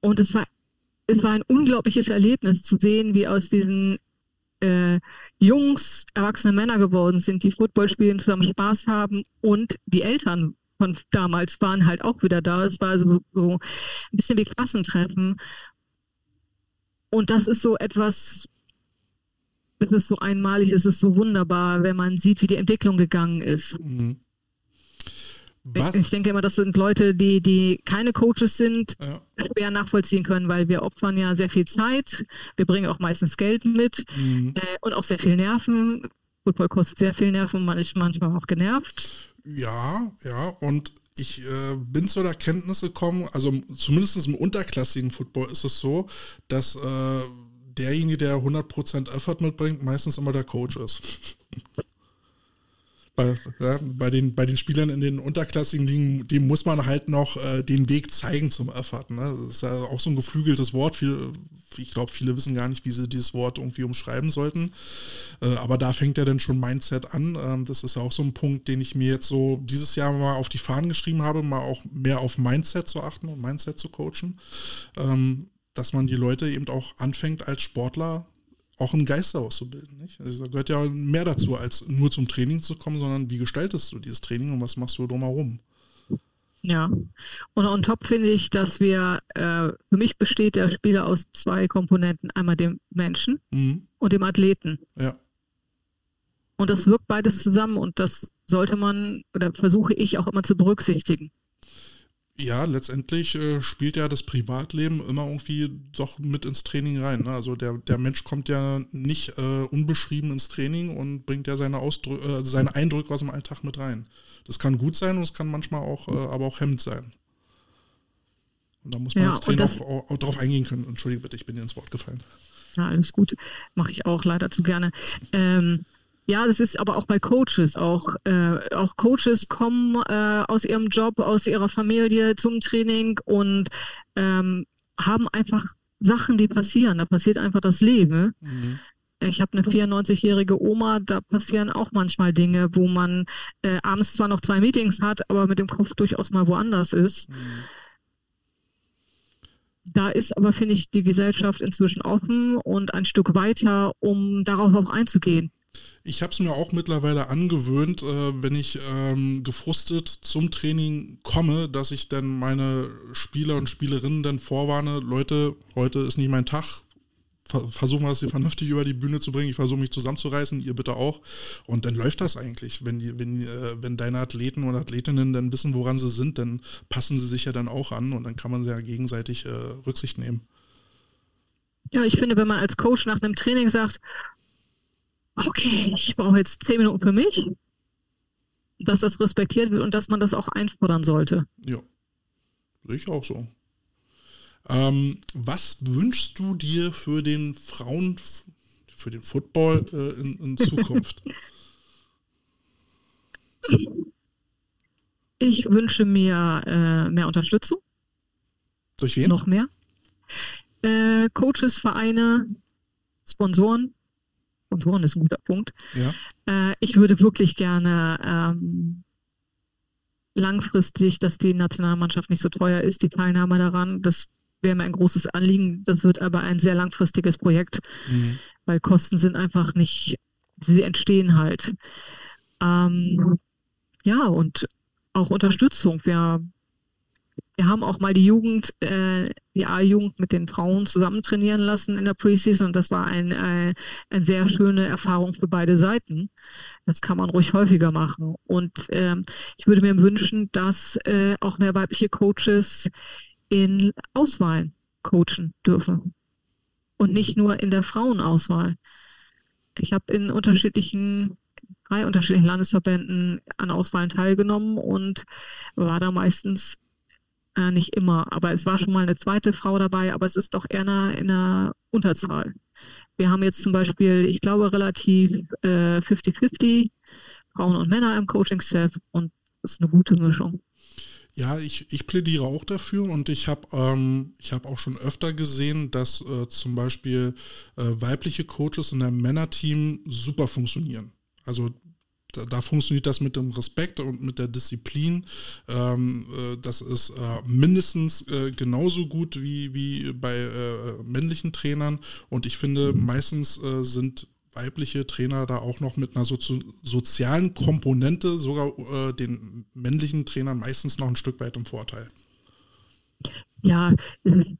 Und es war, es war ein unglaubliches Erlebnis zu sehen, wie aus diesen äh, Jungs erwachsene Männer geworden sind, die Football spielen, zusammen Spaß haben und die Eltern von damals waren halt auch wieder da. Es war so, so ein bisschen wie Klassentreffen. Und das ist so etwas, es ist so einmalig, es ist so wunderbar, wenn man sieht, wie die Entwicklung gegangen ist. Mhm. Ich, ich, denke immer, das sind Leute, die, die keine Coaches sind, ja. schwer nachvollziehen können, weil wir opfern ja sehr viel Zeit, wir bringen auch meistens Geld mit mhm. äh, und auch sehr viel Nerven. Football kostet sehr viel Nerven, man ist manchmal auch genervt. Ja, ja, und ich äh, bin zu der Kenntnis gekommen, also zumindest im unterklassigen Football ist es so, dass äh, derjenige, der 100% Effort mitbringt, meistens immer der Coach ist. bei, ja, bei, den, bei den Spielern in den unterklassigen Ligen, dem muss man halt noch äh, den Weg zeigen zum Effort. Ne? Das ist ja auch so ein geflügeltes Wort. Viel, ich glaube, viele wissen gar nicht, wie sie dieses Wort irgendwie umschreiben sollten. Äh, aber da fängt ja dann schon Mindset an. Ähm, das ist ja auch so ein Punkt, den ich mir jetzt so dieses Jahr mal auf die Fahnen geschrieben habe, mal auch mehr auf Mindset zu achten und Mindset zu coachen. Ähm, dass man die Leute eben auch anfängt, als Sportler auch einen Geist auszubilden. Nicht? Also da gehört ja mehr dazu, als nur zum Training zu kommen, sondern wie gestaltest du dieses Training und was machst du drumherum? Ja, und on top finde ich, dass wir, äh, für mich besteht der Spieler aus zwei Komponenten, einmal dem Menschen mhm. und dem Athleten. Ja. Und das wirkt beides zusammen und das sollte man, oder versuche ich auch immer zu berücksichtigen. Ja, letztendlich äh, spielt ja das Privatleben immer irgendwie doch mit ins Training rein. Ne? Also der, der Mensch kommt ja nicht äh, unbeschrieben ins Training und bringt ja seine, Ausdrü äh, seine Eindrücke aus dem Alltag mit rein. Das kann gut sein und es kann manchmal auch, äh, aber auch hemmend sein. Und da muss man ja, als Trainer auch, auch, auch drauf eingehen können. Entschuldige bitte, ich bin dir ins Wort gefallen. Ja, alles gut. Mache ich auch leider zu gerne. Ähm, ja, das ist aber auch bei Coaches. Auch, äh, auch Coaches kommen äh, aus ihrem Job, aus ihrer Familie zum Training und ähm, haben einfach Sachen, die passieren. Da passiert einfach das Leben. Mhm. Ich habe eine 94-jährige Oma, da passieren auch manchmal Dinge, wo man äh, abends zwar noch zwei Meetings hat, aber mit dem Kopf durchaus mal woanders ist. Mhm. Da ist aber, finde ich, die Gesellschaft inzwischen offen und ein Stück weiter, um darauf auch einzugehen. Ich habe es mir auch mittlerweile angewöhnt, äh, wenn ich ähm, gefrustet zum Training komme, dass ich dann meine Spieler und Spielerinnen dann vorwarne, Leute, heute ist nicht mein Tag, versuchen wir das hier vernünftig über die Bühne zu bringen. Ich versuche mich zusammenzureißen, ihr bitte auch. Und dann läuft das eigentlich. Wenn, die, wenn, äh, wenn deine Athleten oder Athletinnen dann wissen, woran sie sind, dann passen sie sich ja dann auch an und dann kann man sie ja gegenseitig äh, Rücksicht nehmen. Ja, ich finde, wenn man als Coach nach einem Training sagt, okay, ich brauche jetzt zehn Minuten für mich, dass das respektiert wird und dass man das auch einfordern sollte. Ja, sehe ich auch so. Ähm, was wünschst du dir für den Frauen, für den Football äh, in, in Zukunft? Ich wünsche mir äh, mehr Unterstützung. Durch wen? Noch mehr. Äh, Coaches, Vereine, Sponsoren. Sponsoren ist ein guter Punkt. Ja. Äh, ich würde wirklich gerne ähm, langfristig, dass die Nationalmannschaft nicht so teuer ist, die Teilnahme daran. Das wäre mir ein großes Anliegen. Das wird aber ein sehr langfristiges Projekt, mhm. weil Kosten sind einfach nicht, sie entstehen halt. Ähm, ja, und auch Unterstützung. Wir, wir haben auch mal die Jugend, äh, die A-Jugend mit den Frauen zusammen trainieren lassen in der Preseason und das war ein, ein, eine sehr schöne Erfahrung für beide Seiten. Das kann man ruhig häufiger machen. Und ähm, ich würde mir wünschen, dass äh, auch mehr weibliche Coaches in Auswahlen coachen dürfen und nicht nur in der Frauenauswahl. Ich habe in unterschiedlichen, drei unterschiedlichen Landesverbänden an Auswahlen teilgenommen und war da meistens äh, nicht immer, aber es war schon mal eine zweite Frau dabei, aber es ist doch eher in einer Unterzahl. Wir haben jetzt zum Beispiel, ich glaube, relativ 50-50 äh, Frauen und Männer im Coaching-Staff und das ist eine gute Mischung. Ja, ich, ich plädiere auch dafür und ich habe ähm, hab auch schon öfter gesehen, dass äh, zum Beispiel äh, weibliche Coaches in einem Männerteam super funktionieren. Also da, da, funktioniert das mit dem Respekt und mit der Disziplin. Ähm, äh, das ist äh, mindestens äh, genauso gut wie, wie bei äh, männlichen Trainern und ich finde, meistens sind weibliche Trainer da auch noch mit einer so sozialen Komponente sogar äh, den männlichen Trainern meistens noch ein Stück weit im Vorteil. Ja, ist,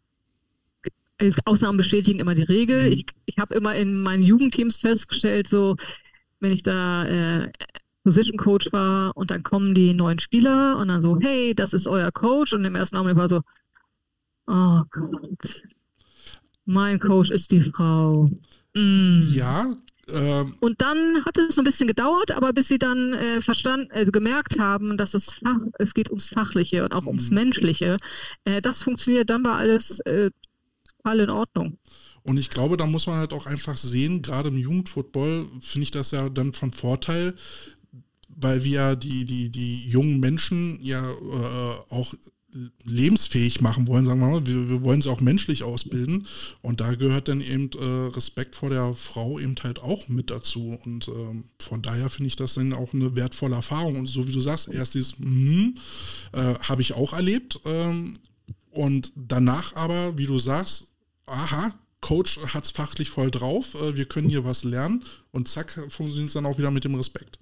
Ausnahmen bestätigen immer die Regel. Mhm. Ich, ich habe immer in meinen Jugendteams festgestellt, so wenn ich da äh, Position Coach war und dann kommen die neuen Spieler und dann so, hey, das ist euer Coach und im ersten Augenblick war so, oh Gott, mein Coach ist die Frau. Mm. Ja. Ähm, und dann hat es ein bisschen gedauert, aber bis sie dann äh, verstanden, also gemerkt haben, dass es Fach, es geht ums Fachliche und auch ums mhm. Menschliche, äh, das funktioniert, dann war alles äh, all in Ordnung. Und ich glaube, da muss man halt auch einfach sehen, gerade im Jugendfootball finde ich das ja dann von Vorteil, weil wir die, die, die jungen Menschen ja äh, auch lebensfähig machen wollen, sagen wir mal. Wir, wir, wollen sie auch menschlich ausbilden. Und da gehört dann eben äh, Respekt vor der Frau eben halt auch mit dazu. Und ähm, von daher finde ich das dann auch eine wertvolle Erfahrung. Und so wie du sagst, erst dieses mm, äh, habe ich auch erlebt. Ähm, und danach aber, wie du sagst, aha, Coach hat es fachlich voll drauf, äh, wir können hier was lernen und zack, funktioniert es dann auch wieder mit dem Respekt.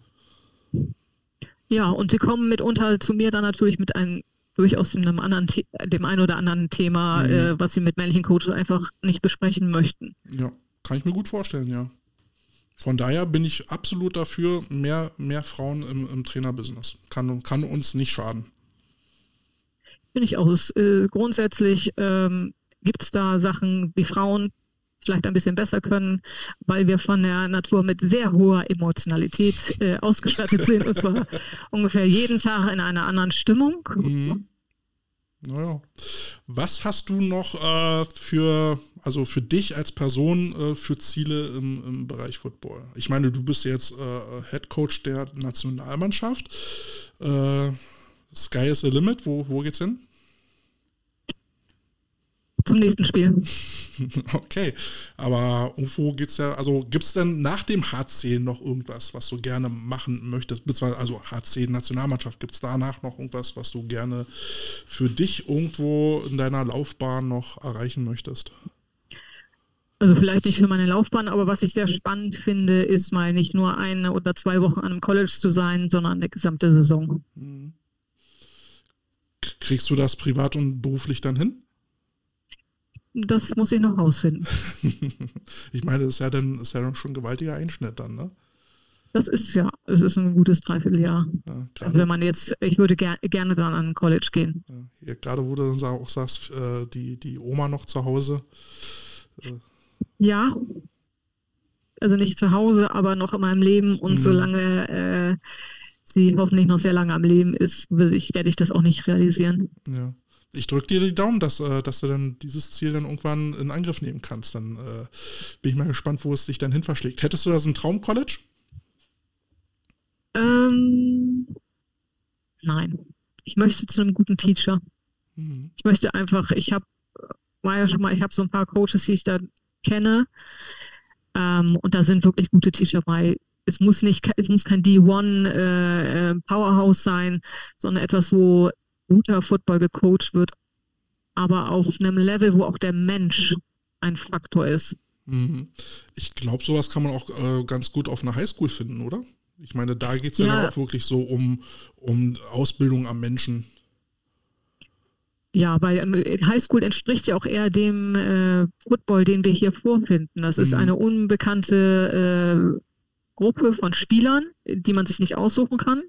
Ja, und sie kommen mitunter zu mir dann natürlich mit einem durchaus in einem anderen, dem einen oder anderen Thema, mhm. äh, was sie mit männlichen Coaches einfach nicht besprechen möchten. Ja, kann ich mir gut vorstellen, ja. Von daher bin ich absolut dafür, mehr, mehr Frauen im, im Trainerbusiness. Kann, kann uns nicht schaden. Finde ich auch. Äh, grundsätzlich ähm, gibt es da Sachen, die Frauen vielleicht ein bisschen besser können, weil wir von der Natur mit sehr hoher Emotionalität äh, ausgestattet sind und zwar ungefähr jeden Tag in einer anderen Stimmung. Mhm. Naja. Was hast du noch äh, für, also für dich als Person äh, für Ziele im, im, Bereich Football? Ich meine, du bist jetzt äh, Head Coach der Nationalmannschaft. Äh, Sky is the limit. Wo, wo geht's hin? Zum nächsten Spiel. Okay, aber irgendwo geht es ja, also gibt es denn nach dem HC noch irgendwas, was du gerne machen möchtest, beziehungsweise also HC Nationalmannschaft, gibt es danach noch irgendwas, was du gerne für dich irgendwo in deiner Laufbahn noch erreichen möchtest? Also vielleicht nicht für meine Laufbahn, aber was ich sehr spannend finde, ist mal nicht nur eine oder zwei Wochen an einem College zu sein, sondern eine gesamte Saison. Mhm. Kriegst du das privat und beruflich dann hin? Das muss ich noch rausfinden. ich meine, das ist ja dann, ist ja dann schon ein gewaltiger Einschnitt dann, ne? Das ist ja, es ist ein gutes Dreivierteljahr. Ja, also wenn man jetzt, ich würde ger gerne dann an College gehen. Ja, ja, gerade wo du dann auch sagst, äh, die, die Oma noch zu Hause. Äh. Ja, also nicht zu Hause, aber noch in meinem Leben und mhm. solange äh, sie hoffentlich noch sehr lange am Leben ist, will ich, werde ich das auch nicht realisieren. Ja ich drücke dir die Daumen, dass, äh, dass du dann dieses Ziel dann irgendwann in Angriff nehmen kannst. Dann äh, bin ich mal gespannt, wo es dich dann hin verschlägt. Hättest du da so ein Traum-College? Ähm, nein. Ich möchte zu einem guten Teacher. Mhm. Ich möchte einfach, ich habe, war ja schon mal, ich habe so ein paar Coaches, die ich da kenne. Ähm, und da sind wirklich gute Teacher bei. Es muss nicht, es muss kein D1 äh, äh, Powerhouse sein, sondern etwas, wo guter Football gecoacht wird, aber auf einem Level, wo auch der Mensch ein Faktor ist. Mhm. Ich glaube, sowas kann man auch äh, ganz gut auf einer Highschool finden, oder? Ich meine, da geht es ja, ja auch wirklich so um, um Ausbildung am Menschen. Ja, weil ähm, Highschool entspricht ja auch eher dem äh, Football, den wir hier vorfinden. Das mhm. ist eine unbekannte äh, Gruppe von Spielern, die man sich nicht aussuchen kann.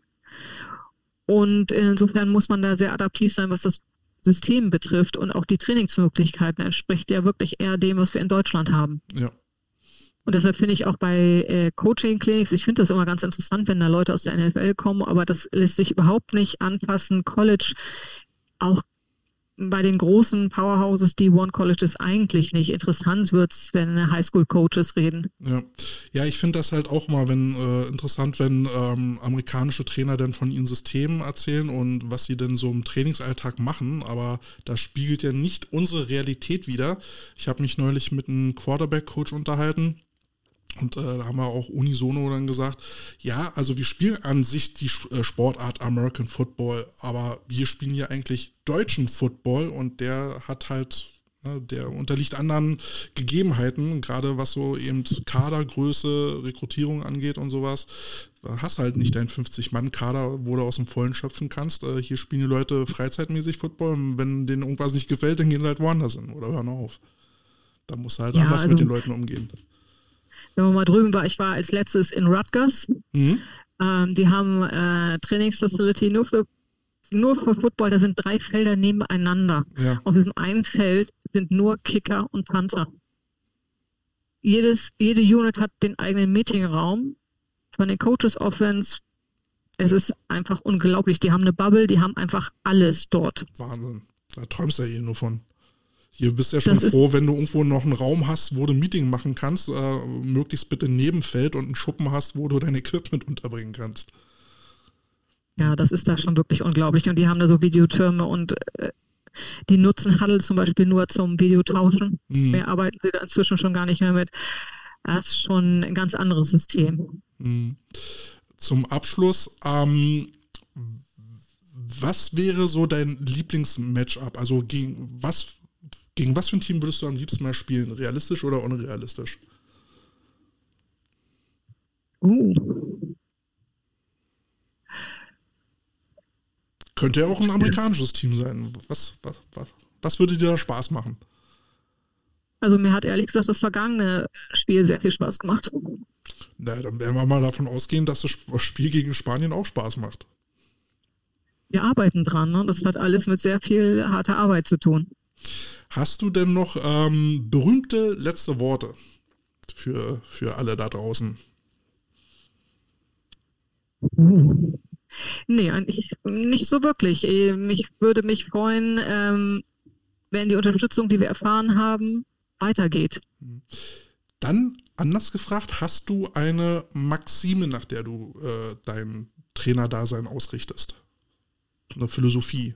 Und insofern muss man da sehr adaptiv sein, was das System betrifft und auch die Trainingsmöglichkeiten entspricht ja wirklich eher dem, was wir in Deutschland haben. Ja. Und deshalb finde ich auch bei äh, Coaching-Clinics, ich finde das immer ganz interessant, wenn da Leute aus der NFL kommen, aber das lässt sich überhaupt nicht anpassen. College, auch bei den großen Powerhouses, die One Colleges eigentlich nicht. Interessant wird es, wenn Highschool-Coaches reden. Ja, ja ich finde das halt auch mal wenn, äh, interessant, wenn ähm, amerikanische Trainer dann von ihren Systemen erzählen und was sie denn so im Trainingsalltag machen, aber das spiegelt ja nicht unsere Realität wider. Ich habe mich neulich mit einem Quarterback-Coach unterhalten und äh, da haben wir auch unisono dann gesagt, ja, also wir spielen an sich die äh, Sportart American Football, aber wir spielen hier eigentlich deutschen Football und der hat halt, ne, der unterliegt anderen Gegebenheiten, gerade was so eben Kadergröße, Rekrutierung angeht und sowas. Da hast halt nicht deinen 50-Mann-Kader, wo du aus dem Vollen schöpfen kannst. Äh, hier spielen die Leute freizeitmäßig Football und wenn denen irgendwas nicht gefällt, dann gehen sie halt woanders hin oder hören auf. Da musst du halt ja, anders also mit den Leuten umgehen wenn man mal drüben war, ich war als letztes in Rutgers. Mhm. Ähm, die haben äh, Trainingsfacility nur für nur für Football, da sind drei Felder nebeneinander. Ja. Auf diesem einen Feld sind nur Kicker und Panther. Jedes, jede Unit hat den eigenen Meetingraum von den Coaches Offense. Es ist einfach unglaublich. Die haben eine Bubble, die haben einfach alles dort. Wahnsinn. Da träumst du ja eh nur von. Hier bist du ja schon das froh, wenn du irgendwo noch einen Raum hast, wo du ein Meeting machen kannst, äh, möglichst bitte ein Nebenfeld und einen Schuppen hast, wo du dein Equipment unterbringen kannst. Ja, das ist da schon wirklich unglaublich. Und die haben da so Videotürme und äh, die nutzen Huddle zum Beispiel nur zum Videotauschen. Mhm. Mehr arbeiten sie da inzwischen schon gar nicht mehr mit. Das ist schon ein ganz anderes System. Mhm. Zum Abschluss, ähm, was wäre so dein Lieblingsmatchup? Also gegen was gegen was für ein Team würdest du am liebsten mal spielen? Realistisch oder unrealistisch? Uh. Könnte ja auch ein amerikanisches Team sein. Was, was, was, was würde dir da Spaß machen? Also mir hat ehrlich gesagt das vergangene Spiel sehr viel Spaß gemacht. Na, dann werden wir mal davon ausgehen, dass das Spiel gegen Spanien auch Spaß macht. wir arbeiten dran. Ne? Das hat alles mit sehr viel harter Arbeit zu tun. Hast du denn noch ähm, berühmte letzte Worte für, für alle da draußen? Nee, eigentlich nicht so wirklich. Ähm, ich würde mich freuen, ähm, wenn die Unterstützung, die wir erfahren haben, weitergeht. Dann anders gefragt, hast du eine Maxime, nach der du äh, dein Trainerdasein ausrichtest? Eine Philosophie?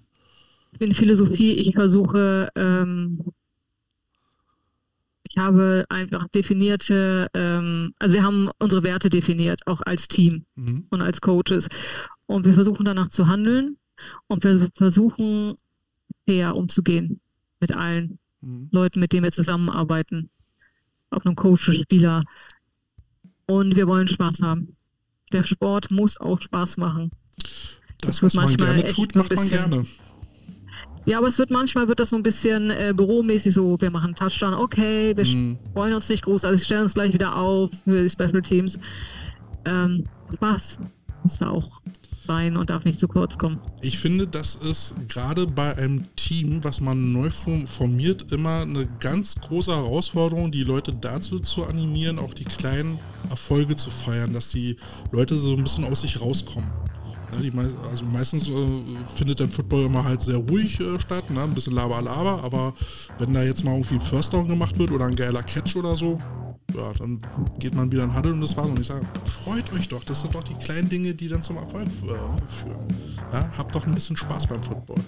Eine Philosophie, ich versuche, ähm, ich habe einfach definierte, ähm, also wir haben unsere Werte definiert, auch als Team mhm. und als Coaches. Und wir versuchen danach zu handeln und wir versuchen fair umzugehen mit allen mhm. Leuten, mit denen wir zusammenarbeiten. Ob einem Coach, Spieler. Und wir wollen Spaß haben. Der Sport muss auch Spaß machen. Das, was man gerne tut, macht man gerne. Ja, aber es wird manchmal wird das so ein bisschen äh, büromäßig so, wir machen Touchdown, okay, wir mm. freuen uns nicht groß, also stellen uns gleich wieder auf für die Special Teams. Ähm, Spaß muss da auch sein und darf nicht zu kurz kommen. Ich finde, das ist gerade bei einem Team, was man neu formiert, immer eine ganz große Herausforderung, die Leute dazu zu animieren, auch die kleinen Erfolge zu feiern, dass die Leute so ein bisschen aus sich rauskommen. Die mei also meistens äh, findet dann Football immer halt sehr ruhig äh, statt, ne? ein bisschen Laber, Laber, aber wenn da jetzt mal irgendwie ein First Down gemacht wird oder ein geiler Catch oder so, ja, dann geht man wieder in Huddle und das war's. Und ich sage, freut euch doch, das sind doch die kleinen Dinge, die dann zum Erfolg äh, führen. Ja, habt doch ein bisschen Spaß beim Football.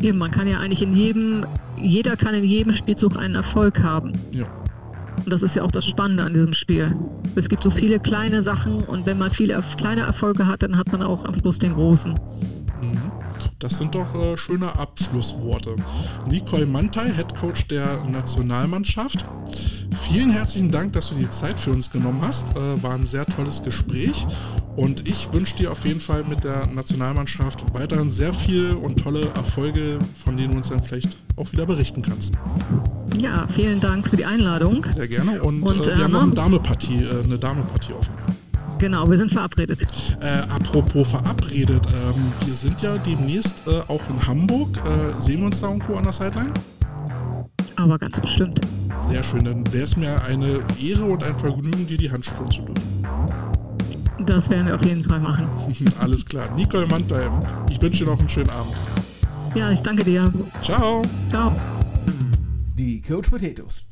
Eben, man kann ja eigentlich in jedem, jeder kann in jedem Spielzug einen Erfolg haben. Ja. Und das ist ja auch das Spannende an diesem Spiel. Es gibt so viele kleine Sachen und wenn man viele kleine Erfolge hat, dann hat man auch am Schluss den großen. Das sind doch äh, schöne Abschlussworte. Nicole Mantai, Head Coach der Nationalmannschaft. Vielen herzlichen Dank, dass du die Zeit für uns genommen hast. Äh, war ein sehr tolles Gespräch. Und ich wünsche dir auf jeden Fall mit der Nationalmannschaft weiterhin sehr viel und tolle Erfolge, von denen du uns dann vielleicht auch wieder berichten kannst. Ja, vielen Dank für die Einladung. Sehr gerne. Und, und äh, wir haben noch eine Dame-Partie, äh, eine Dame-Partie offen. Genau, wir sind verabredet. Äh, apropos verabredet, ähm, wir sind ja demnächst äh, auch in Hamburg. Äh, sehen wir uns da irgendwo an der Sideline? Aber ganz bestimmt. Sehr schön, dann wäre es mir eine Ehre und ein Vergnügen, dir die Hand schütteln zu dürfen. Das werden wir auf jeden Fall machen. Alles klar. Nicole Mantai, ich wünsche dir noch einen schönen Abend. Ja, ich danke dir. Ciao. Ciao. Die Coach Potatoes